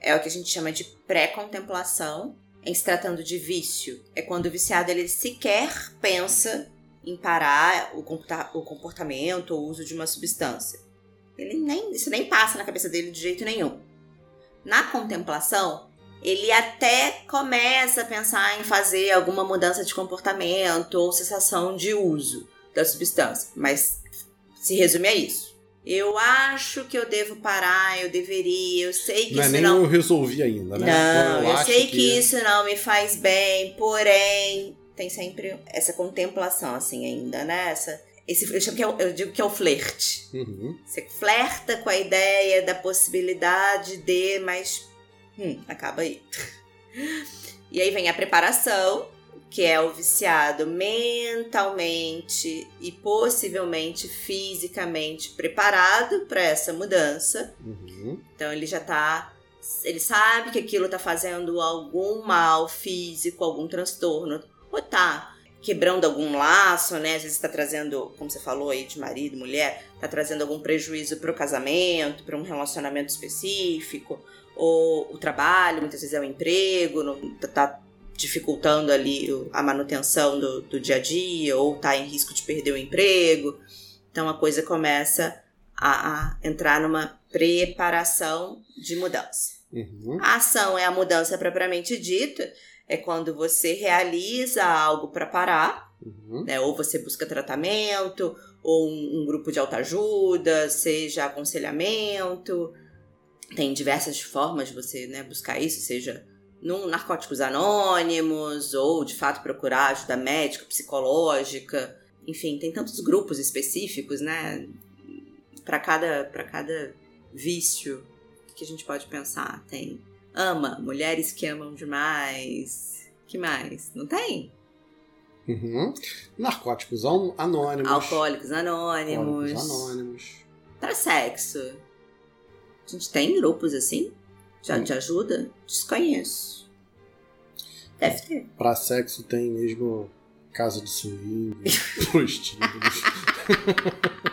é o que a gente chama de pré-contemplação, em se tratando de vício. É quando o viciado ele sequer pensa em parar o o comportamento ou o uso de uma substância. Ele nem, isso nem passa na cabeça dele de jeito nenhum. Na contemplação, ele até começa a pensar em fazer alguma mudança de comportamento ou cessação de uso da substância, mas se resume a isso. Eu acho que eu devo parar, eu deveria, eu sei que Não é isso nem não. eu resolvi ainda, né? Não, eu, acho sei que... isso não me faz bem, porém, tem sempre essa contemplação, assim, ainda, né? Essa, esse, eu, chamo que é eu digo que é o flerte. Uhum. Você flerta com a ideia da possibilidade de, mas hum, acaba aí. E aí vem a preparação, que é o viciado mentalmente e possivelmente fisicamente preparado para essa mudança. Uhum. Então ele já tá. Ele sabe que aquilo tá fazendo algum mal físico, algum transtorno. Ou tá quebrando algum laço, né? Às vezes tá trazendo, como você falou aí, de marido, mulher, tá trazendo algum prejuízo pro casamento, para um relacionamento específico. Ou o trabalho, muitas vezes é o emprego, não, tá dificultando ali a manutenção do, do dia a dia, ou tá em risco de perder o emprego. Então a coisa começa a, a entrar numa preparação de mudança. Uhum. A ação é a mudança propriamente dita, é quando você realiza algo para parar, Uhum. né? Ou você busca tratamento, ou um, um grupo de autoajuda, seja aconselhamento. Tem diversas formas de você né, buscar isso, seja num Narcóticos Anônimos, ou de fato procurar ajuda médica, psicológica. Enfim, tem tantos grupos específicos, né? Para cada, pra cada vício que a gente pode pensar. Tem ama, mulheres que amam demais. Que mais? Não tem? Uhum. Narcóticos an- anônimos. Alcoólicos Anônimos. Alcoólicos anônimos. Para sexo. A gente tem grupos assim? Já Hum. te ajuda? Desconheço. Deve ter. Pra sexo tem mesmo casa de swing, [laughs] prostíbulos. [laughs]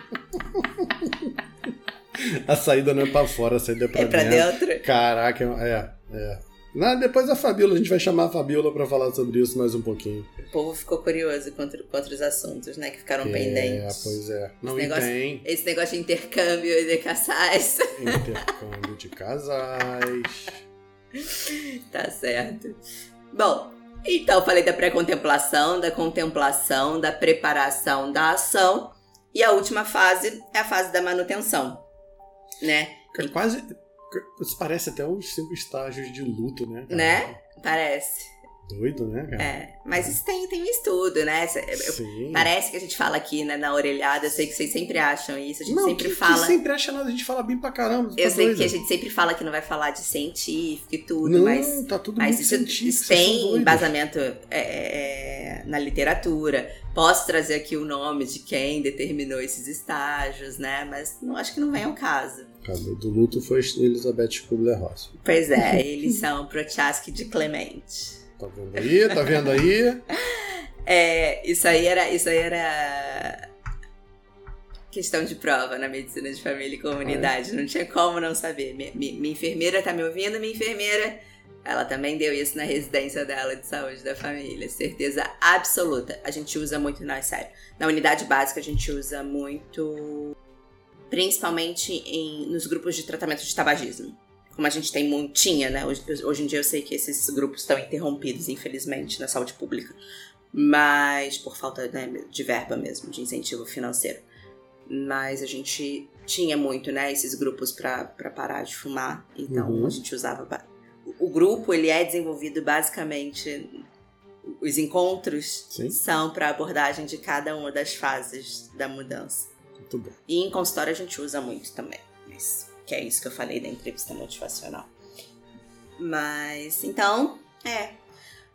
a saída não é pra fora, a saída é pra, É pra dentro. dentro? Caraca, é, é. Na, depois a Fabiola, a gente vai chamar a Fabiola pra falar sobre isso mais um pouquinho. O povo ficou curioso com, outro- com outros assuntos, né? Que ficaram é, pendentes. pois é. Não Esse negócio- tem Esse negócio de intercâmbio de casais. [laughs] intercâmbio de casais. Tá certo. Bom, então falei da pré-contemplação, da contemplação, da preparação, da ação. E a última fase é a fase da manutenção, né? É Quase. Parece até os cinco estágios de luto, né? cara? Né? Parece. Doido, né, cara? É. Mas isso tem, tem um estudo, né? Sim. Parece que a gente fala aqui né, na orelhada, eu sei que vocês sempre acham isso, a gente não, sempre que, fala. Que sempre acha nada, a gente fala bem pra caramba. Eu tá sei doido? que a gente sempre fala que não vai falar de científico e tudo, Não, mas tá tudo Mas isso, tem embasamento é, é, na literatura. Posso trazer aqui o nome de quem determinou esses estágios, né? Mas não acho que não vem ao caso. Cara, do luto foi Elizabeth Kubler-Ross. Pois é, [laughs] eles são Prochaska de Clemente. Tá vendo aí? Tá vendo aí? [laughs] É, isso aí era, isso aí era questão de prova na medicina de família e comunidade. Não tinha como não saber. Minha, minha- minha enfermeira tá me ouvindo, minha enfermeira. Ela também deu isso na residência dela de saúde da família. Certeza absoluta. A gente usa muito, não, é sério. Na unidade básica a gente usa muito, principalmente em, nos grupos de tratamento de tabagismo. Como a gente tem muito, tinha, né? Hoje, hoje em dia eu sei que esses grupos estão interrompidos, infelizmente, na saúde pública mas por falta né, de verba mesmo, de incentivo financeiro. Mas a gente tinha muito, né, esses grupos para parar de fumar, então Uhum. a gente usava. o grupo ele é desenvolvido basicamente os encontros Sim. são para abordagem de cada uma das fases da mudança. Muito bom. E em consultório a gente usa muito também. Mas, que é isso que eu falei da entrevista motivacional. Mas, então, é.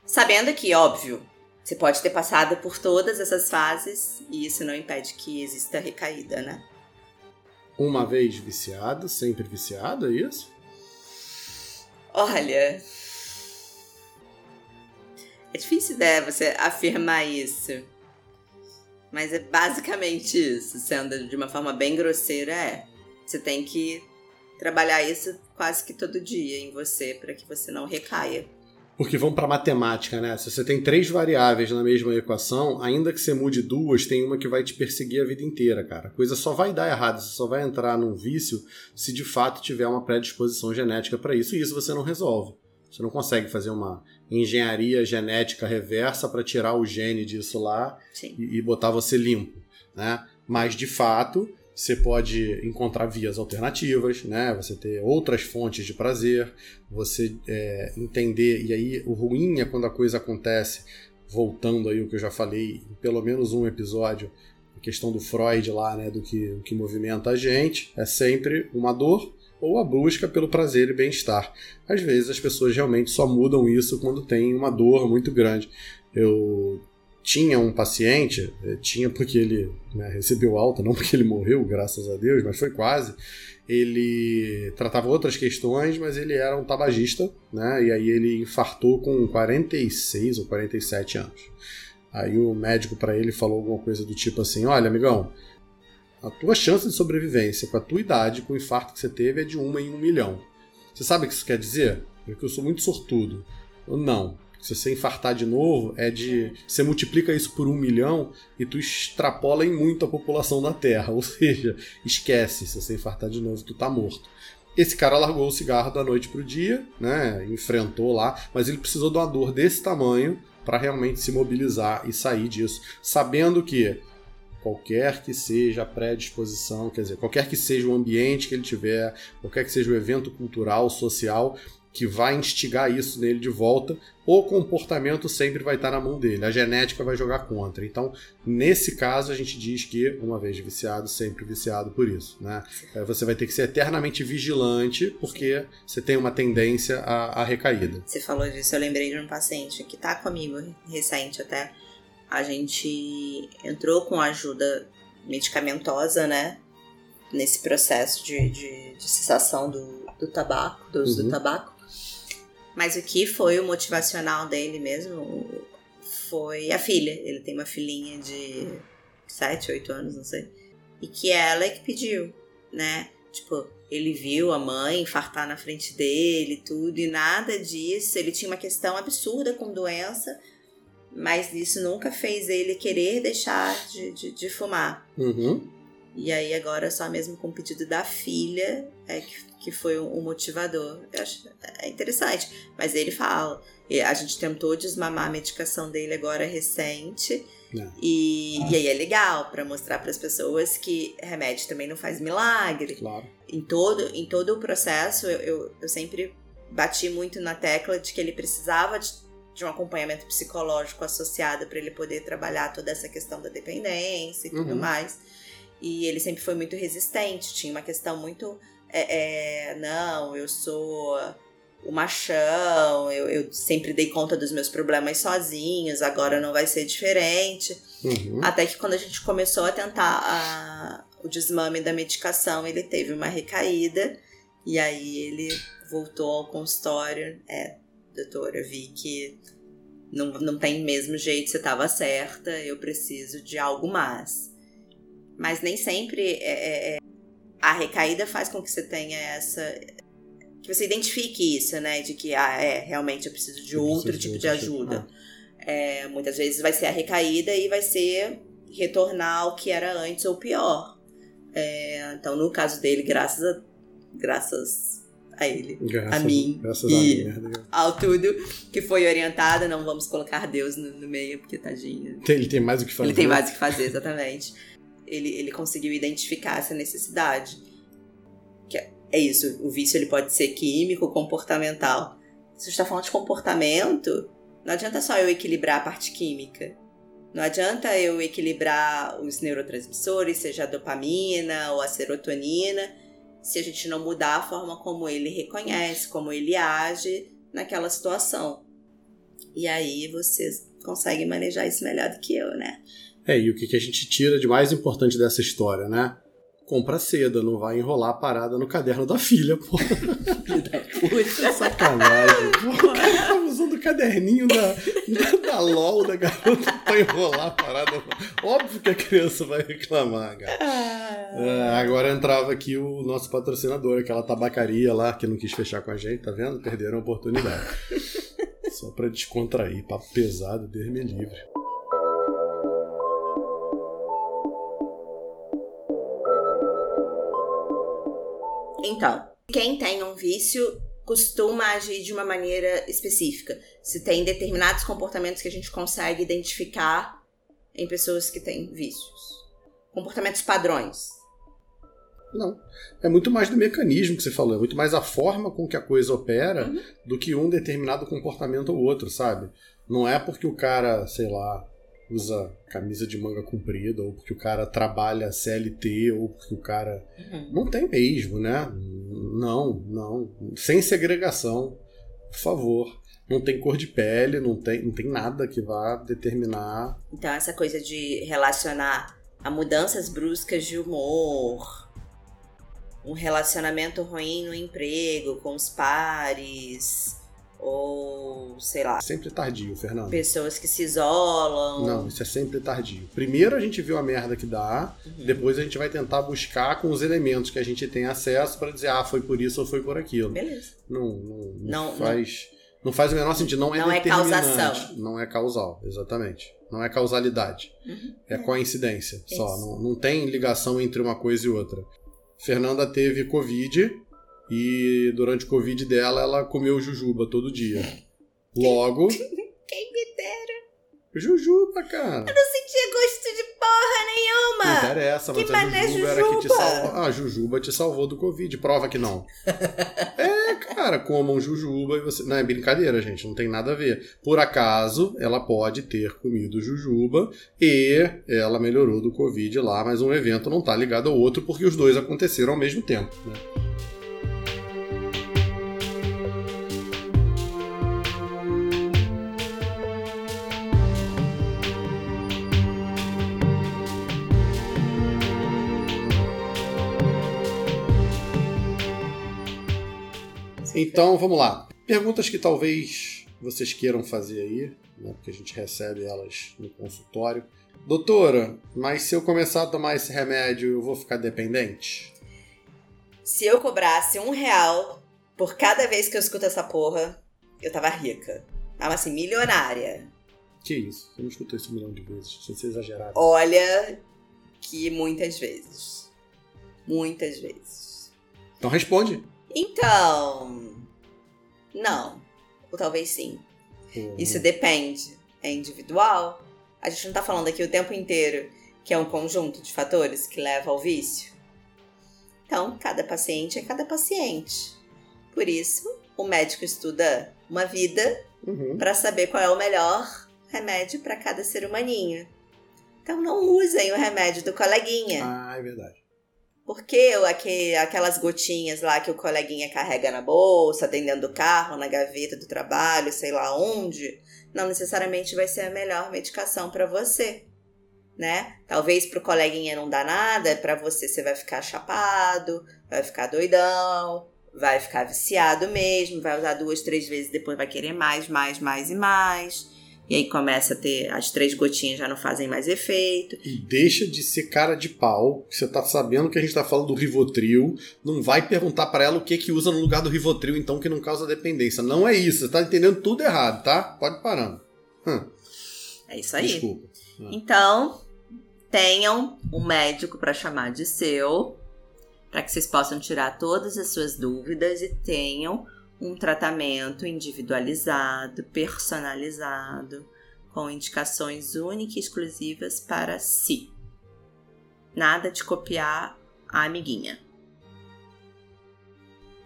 Sabendo que, óbvio, você pode ter passado por todas essas fases e isso não impede que exista recaída, né? Uma vez viciado, sempre viciado, é isso? Olha. É difícil, né, você afirmar isso. Mas é basicamente isso, sendo de uma forma bem grosseira, é. Você tem que trabalhar isso quase que todo dia em você para que você não recaia. Porque vamos pra matemática, né? Se você tem três variáveis na mesma equação, ainda que você mude duas, tem uma que vai te perseguir a vida inteira, cara. A coisa só vai dar errado, você só vai entrar num vício se de fato tiver uma predisposição genética para isso, e isso você não resolve. Você não consegue fazer uma engenharia genética reversa para tirar o gene disso lá e, e botar você limpo, né? Mas de fato você pode encontrar vias alternativas, né? Você ter outras fontes de prazer, você é, entender. E aí, o ruim é quando a coisa acontece, voltando aí o que eu já falei em pelo menos um episódio, a questão do Freud lá, né? Do que, do que movimenta a gente, é sempre uma dor ou a busca pelo prazer e bem-estar. Às vezes as pessoas realmente só mudam isso quando tem uma dor muito grande. Eu tinha um paciente, eh, tinha porque ele né, recebeu alta, não porque ele morreu, graças a Deus, mas foi quase. Ele tratava outras questões, mas ele era um tabagista, né? E aí ele infartou com 46 ou 47 anos. Aí o médico para ele falou alguma coisa do tipo assim: Olha, amigão, a tua chance de sobrevivência com a tua idade, com o infarto que você teve, é de uma em um milhão. Você sabe o que isso quer dizer? É que eu sou muito sortudo. Não se você infartar de novo, é de. Você multiplica isso por um milhão e tu extrapola em muito a população da Terra. [laughs] Ou seja, esquece, se você infartar de novo, tu tá morto. Esse cara largou o cigarro da noite pro dia, né? Enfrentou lá, mas ele precisou de uma dor desse tamanho para realmente se mobilizar e sair disso, sabendo que qualquer que seja a predisposição, quer dizer, qualquer que seja o ambiente que ele tiver, qualquer que seja o evento cultural, social, que vai instigar isso nele de volta, o comportamento sempre vai estar na mão dele, a genética vai jogar contra. Então, nesse caso, a gente diz que, uma vez viciado, sempre viciado por isso. Né? É, você vai ter que ser eternamente vigilante, porque você tem uma tendência à, à, recaída. Você falou disso, eu lembrei de um paciente que está comigo recente até. A gente entrou com ajuda medicamentosa, né? Nesse processo de, de, de cessação do, do tabaco, do uso uhum. do tabaco. Mas o que foi o motivacional dele mesmo foi a filha. Ele tem uma filhinha de 7, 8 anos, não sei. E que ela é que pediu, né? Tipo, ele viu a mãe infartar na frente dele tudo, e nada disso. Ele tinha uma questão absurda com doença, mas isso nunca fez ele querer deixar de, de, de fumar. Uhum. E aí agora só mesmo com o pedido da filha é que, que foi o, motivador. Eu acho é interessante. Mas ele fala, a gente tentou desmamar a medicação dele agora recente. É. E, e aí é legal para mostrar para as pessoas que remédio também não faz milagre. Claro. Em todo, em todo o processo, eu, eu, eu sempre bati muito na tecla de que ele precisava de, de um acompanhamento psicológico associado para ele poder trabalhar toda essa questão da dependência e tudo uhum. mais. E ele sempre foi muito resistente, tinha uma questão muito. É, é, não, eu sou o machão, eu, eu, sempre dei conta dos meus problemas sozinhos, agora não vai ser diferente. Uhum. Até que quando a gente começou a tentar a, o desmame da medicação, ele teve uma recaída, e aí ele voltou ao consultório. É, doutora, vi que não, não tem mesmo jeito, você estava certa, eu preciso de algo mais. Mas nem sempre é, é, é, a recaída faz com que você tenha essa. que você identifique isso, né? De que, ah, é, realmente eu preciso de eu outro preciso tipo de, de ajuda. Ah. É, muitas vezes vai ser a recaída e vai ser retornar ao que era antes ou pior. É, então, no caso dele, graças a, graças a ele, graças, a mim e a mim, ao tudo que foi orientada. Não vamos colocar Deus no, no meio, porque tadinho. Ele tem mais o que fazer. Ele tem mais o que fazer, exatamente ele, ele conseguiu identificar essa necessidade. Que é, é isso, o vício ele pode ser químico, comportamental. Se você está falando de comportamento, não adianta só eu equilibrar a parte química. Não adianta eu equilibrar os neurotransmissores, seja a dopamina ou a serotonina, se a gente não mudar a forma como ele reconhece, como ele age naquela situação. E aí vocês conseguem manejar isso melhor do que eu, né? É, e o que, que a gente tira de mais importante dessa história, né? Compra seda, não vai enrolar a parada no caderno da filha, pô. Puta. [laughs] Sacanagem. Pô, o cara tá usando o caderninho da, da, da LOL da garota pra enrolar a parada. Óbvio que a criança vai reclamar, cara. Ah. É, agora entrava aqui o nosso patrocinador, aquela tabacaria lá que não quis fechar com a gente, tá vendo? Perderam a oportunidade. Só pra descontrair, papo pesado, Deus me livre. Então, quem tem um vício costuma agir de uma maneira específica. Se tem determinados comportamentos que a gente consegue identificar em pessoas que têm vícios. Comportamentos padrões. Não. É muito mais do mecanismo que você falou, é muito mais a forma com que a coisa opera Uhum. do que um determinado comportamento ou outro, sabe? Não é porque o cara, sei lá, usa camisa de manga comprida, ou porque o cara trabalha CLT, ou porque o cara. Uhum. Não tem mesmo, né? Não, não. Sem segregação, por favor. Não tem cor de pele, não tem, não tem nada que vá determinar. Então, essa coisa de relacionar a mudanças bruscas de humor, um relacionamento ruim no emprego com os pares, ou sei lá, Sempre tardio, Fernando. pessoas que se isolam. Não, isso é sempre tardio. Primeiro a gente viu a merda que dá, Uhum. depois a gente vai tentar buscar com os elementos que a gente tem acesso para dizer, ah, foi por isso ou foi por aquilo. Beleza. Não, não, não, Não- faz. Não faz o menor sentido. Não é Não é causação. Não é causal, exatamente. Não é causalidade. Uhum. É coincidência só. Isso. Não, não tem ligação entre uma coisa e outra. Fernanda teve Covid e durante o Covid dela ela comeu jujuba todo dia. Logo. [laughs] Quem me dera. Jujuba, cara. Não sentia gosto de porra Não nenhuma. interessa, Que mas a mané Jujuba era que te Jujuba? salvou. Ah, a Jujuba te salvou do Covid. Prova que não. é, cara, comam Jujuba e você. Não é brincadeira, gente. Não tem nada a ver. Por acaso, ela pode ter comido Jujuba e ela melhorou do Covid lá, mas um evento não tá ligado ao outro porque os dois aconteceram ao mesmo tempo. Né? Então, vamos lá. Perguntas que talvez vocês queiram fazer aí, né, porque a gente recebe elas no consultório. Doutora, mas se eu começar a tomar esse remédio, eu vou ficar dependente? Se eu cobrasse um real por cada vez que eu escuto essa porra, eu tava rica. Tava assim, milionária. Que isso? Você não escutou isso um milhão de vezes. Se você exagerar. Olha que muitas vezes. Muitas vezes. Então responde. Então. Não. Ou talvez sim. Uhum. Isso depende. É individual. A gente não tá falando aqui o tempo inteiro que é um conjunto de fatores que leva ao vício. Então, cada paciente é cada paciente. Por isso, o médico estuda uma vida Uhum. para saber qual é o melhor remédio para cada ser humaninho. Então, não usem o remédio do coleguinha. Ah, é verdade. Porque aquelas gotinhas lá que o coleguinha carrega na bolsa, tem dentro do carro, na gaveta do trabalho, sei lá onde, não necessariamente vai ser a melhor medicação para você, né? Talvez pro coleguinha não dá nada, para você você vai ficar chapado, vai ficar doidão, vai ficar viciado mesmo, vai usar duas, três vezes, depois vai querer mais, mais, mais e mais. E aí começa a ter as três gotinhas já não fazem mais efeito. E deixa de ser cara de pau. Você tá sabendo que a gente tá falando do Rivotril. Não vai perguntar pra ela o que que usa no lugar do Rivotril, então, que não causa dependência. Não é isso. Você tá entendendo tudo errado, tá? Pode parando. Hum, É isso aí. desculpa. Então, tenham um médico para chamar de seu, para que vocês possam tirar todas as suas dúvidas e tenham um tratamento individualizado, personalizado, com indicações únicas e exclusivas para si. Nada de copiar a amiguinha.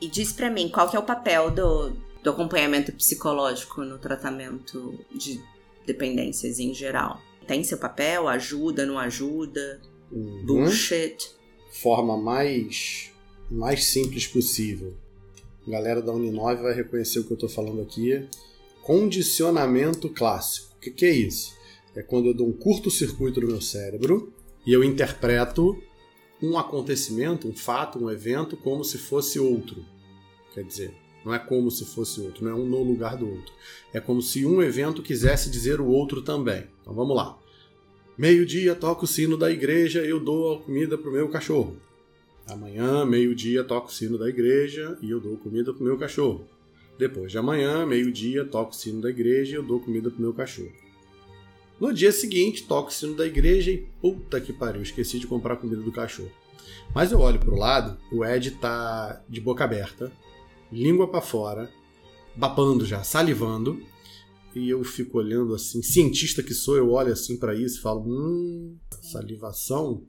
E diz pra mim qual que é o papel do, do acompanhamento psicológico no tratamento de dependências em geral. Tem seu papel? Ajuda, não ajuda? Uhum. Bullshit? Forma mais, mais simples possível. A galera da Uninove vai reconhecer o que eu tô falando aqui. Condicionamento clássico. O que, que é isso? É quando eu dou um curto-circuito no meu cérebro e eu interpreto um acontecimento, um fato, um evento como se fosse outro. Quer dizer, não é como se fosse outro, não é um no lugar do outro. É como se um evento quisesse dizer o outro também. Então vamos lá. Meio-dia toca o sino da igreja eu dou a comida pro meu cachorro. Amanhã, meio-dia, toca o sino da igreja e eu dou comida pro meu cachorro. Depois de amanhã, meio-dia, toca o sino da igreja e eu dou comida pro meu cachorro. No dia seguinte, toca o sino da igreja e puta que pariu, esqueci de comprar comida do cachorro. Mas eu olho pro lado, o Ed tá de boca aberta, língua para fora, babando já, salivando, e eu fico olhando assim, cientista que sou, eu olho assim para isso e falo: "Hum, salivação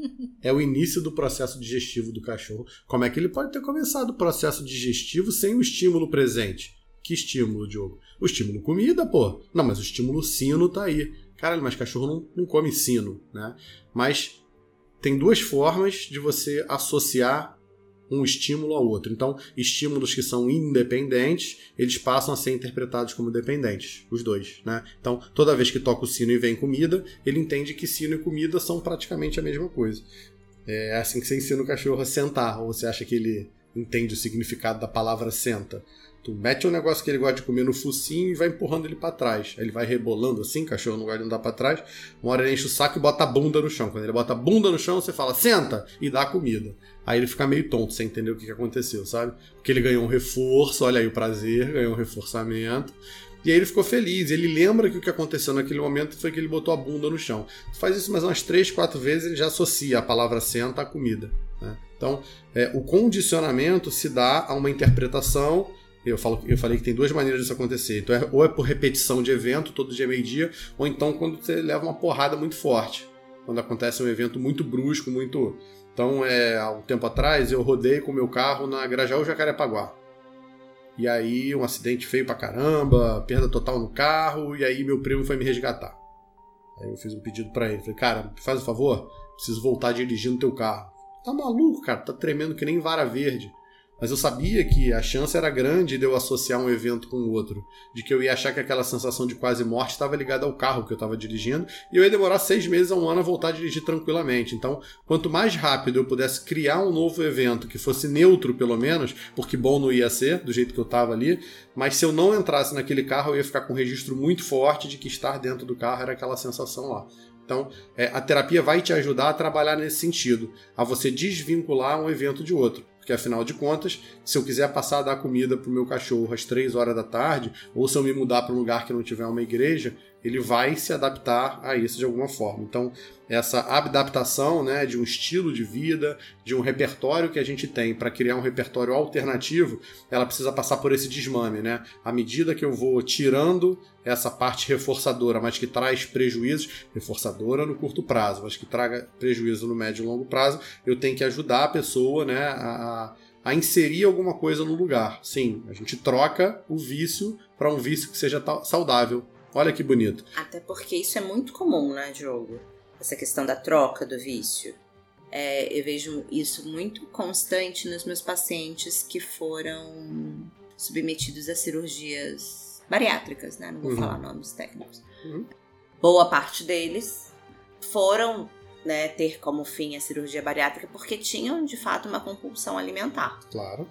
[laughs] É o início do processo digestivo do cachorro. Como é que ele pode ter começado o processo digestivo sem o estímulo presente? Que estímulo, Diogo? O estímulo comida, pô. Não, mas o estímulo sino tá aí. Caralho, mas cachorro não, não come sino, né? Mas tem duas formas de você associar um estímulo ao outro. Então, estímulos que são independentes, eles passam a ser interpretados como dependentes, os dois, né? Então, toda vez que toca o sino e vem comida, ele entende que sino e comida são praticamente a mesma coisa. É assim que você ensina o cachorro a sentar, ou você acha que ele entende o significado da palavra senta? Tu mete um negócio que ele gosta de comer no focinho e vai empurrando ele para trás. Aí ele vai rebolando assim, cachorro não gosta de andar para trás. Uma hora ele enche o saco e bota a bunda no chão. Quando ele bota a bunda no chão, você fala, senta! E dá a comida. Aí ele fica meio tonto, sem entender o que aconteceu, sabe? Porque ele ganhou um reforço, olha aí o prazer, ganhou um reforçamento. E aí ele ficou feliz, ele lembra que o que aconteceu naquele momento foi que ele botou a bunda no chão. Faz isso mais umas três, quatro vezes, ele já associa a palavra senta à comida. Né? Então, é, o condicionamento se dá a uma interpretação eu, falo, eu falei que tem duas maneiras disso acontecer. Então, é, ou é por repetição de evento, todo dia meio-dia, ou então quando você leva uma porrada muito forte. Quando acontece um evento muito brusco, muito. Então, é, há um tempo atrás, eu rodei com o meu carro na Grajaú Jacarepaguá. E aí, um acidente feio pra caramba, perda total no carro, e aí meu primo foi me resgatar. Aí eu fiz um pedido para ele. Falei, cara, faz um favor, preciso voltar dirigindo teu carro. Tá maluco, cara, tá tremendo que nem vara verde. Mas eu sabia que a chance era grande de eu associar um evento com o outro. De que eu ia achar que aquela sensação de quase morte estava ligada ao carro que eu estava dirigindo. E eu ia demorar seis meses a um ano a voltar a dirigir tranquilamente. Então, quanto mais rápido eu pudesse criar um novo evento que fosse neutro, pelo menos, porque bom não ia ser, do jeito que eu estava ali. Mas se eu não entrasse naquele carro, eu ia ficar com um registro muito forte de que estar dentro do carro era aquela sensação lá. Então, é, a terapia vai te ajudar a trabalhar nesse sentido, a você desvincular um evento de outro. Porque afinal de contas, se eu quiser passar a dar comida para o meu cachorro às três horas da tarde, ou se eu me mudar para um lugar que não tiver uma igreja, ele vai se adaptar a isso de alguma forma. Então, essa adaptação né, de um estilo de vida, de um repertório que a gente tem para criar um repertório alternativo, ela precisa passar por esse desmame. Né? À medida que eu vou tirando essa parte reforçadora, mas que traz prejuízos, reforçadora no curto prazo, mas que traga prejuízo no médio e longo prazo, eu tenho que ajudar a pessoa né, a, a inserir alguma coisa no lugar. Sim, a gente troca o vício para um vício que seja saudável Olha que bonito. Até porque isso é muito comum, né, Diogo? Essa questão da troca do vício. É, eu vejo isso muito constante nos meus pacientes que foram submetidos a cirurgias bariátricas, né? Não vou uhum. falar nomes técnicos. Uhum. Boa parte deles foram né, ter como fim a cirurgia bariátrica porque tinham de fato uma compulsão alimentar. Claro.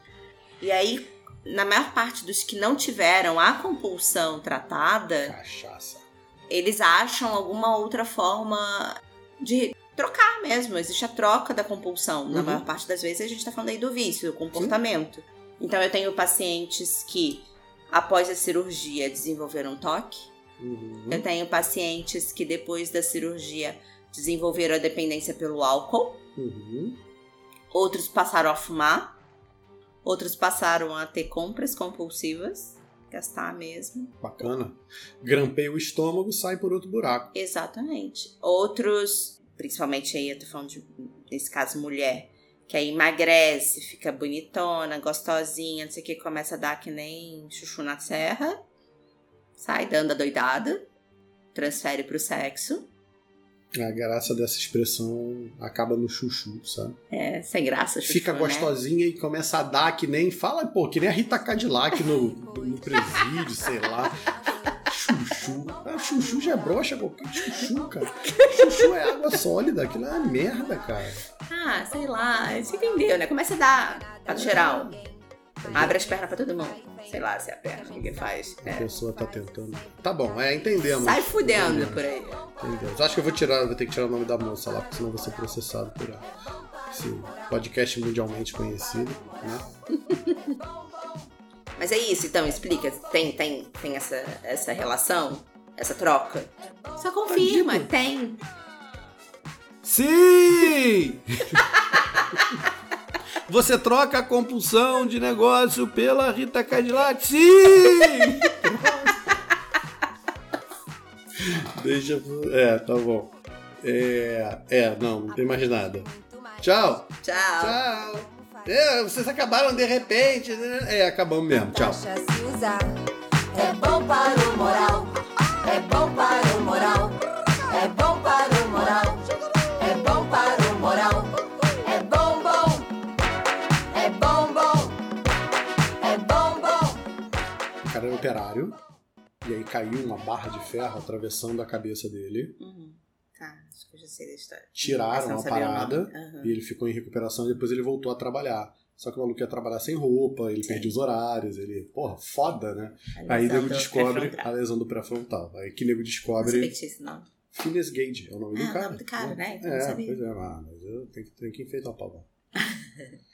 E aí, na maior parte dos que não tiveram a compulsão tratada, Cachaça. eles acham alguma outra forma de trocar mesmo. Existe a troca da compulsão. Uhum. Na maior parte das vezes a gente está falando aí do vício, do comportamento. Sim. Então eu tenho pacientes que, após a cirurgia, desenvolveram toque. Uhum. Eu tenho pacientes que, depois da cirurgia, desenvolveram a dependência pelo álcool. Uhum. Outros passaram a fumar. Outros passaram a ter compras compulsivas, gastar mesmo. Bacana. Grampeia o estômago e sai por outro buraco. Exatamente. Outros, principalmente aí eu tô falando de, nesse caso, mulher, que aí emagrece, fica bonitona, gostosinha, não sei o que, começa a dar que nem chuchu na serra, sai dando a doidada, transfere pro sexo. A graça dessa expressão acaba no chuchu, sabe? É, sem graça, chuchu, Fica né? gostosinha né? e começa a dar que nem. Fala, pô, que nem a Rita Cadillac no, [laughs] no presídio, sei lá. Chuchu. Ah, chuchu já é brocha qualquer chuchu, cara. Chuchu é água sólida, aquilo é uma merda, cara. Ah, sei lá, você entendeu, né? Começa a dar pra geral. Abre as pernas pra todo mundo. Sei lá se é a perna, o que, faz? A é. pessoa tá tentando. Tá bom, é, entendemos. Sai fudendo por aí. Entendemos. Acho que eu vou tirar, vou ter que tirar o nome da moça lá, porque senão eu vou ser processado por esse podcast mundialmente conhecido, né? [laughs] Mas é isso, então, explica. Tem, tem, tem essa, essa relação? Essa troca? Só confirma, tem. Sim! [laughs] Você troca a compulsão de negócio pela Rita Cadillac? Sim! [laughs] Deixa. É, tá bom. É, é, não, não tem mais nada. Tchau! Tchau. Tchau! É, vocês acabaram de repente. né? É, acabamos mesmo. Tchau. Taxa se usar. É bom para o moral. É bom para o moral. Operário. E aí caiu uma barra de ferro atravessando a cabeça dele. Uhum. Tá, acho que eu já sei da história. Tiraram não a o parada. Aham. E ele ficou em recuperação e depois ele voltou a trabalhar. Só que o maluco ia trabalhar sem roupa, ele Sim. perdia os horários, ele. Porra, foda, né? A Aí o nego descobre a lesão do pré-frontal. Aí que nego Não descobre. tinha esse nome. Phineas Gage é o nome Ah, do o cara. nome do cara, né? Não É, pois é, mas eu tenho que, tenho que enfeitar o pau. [laughs]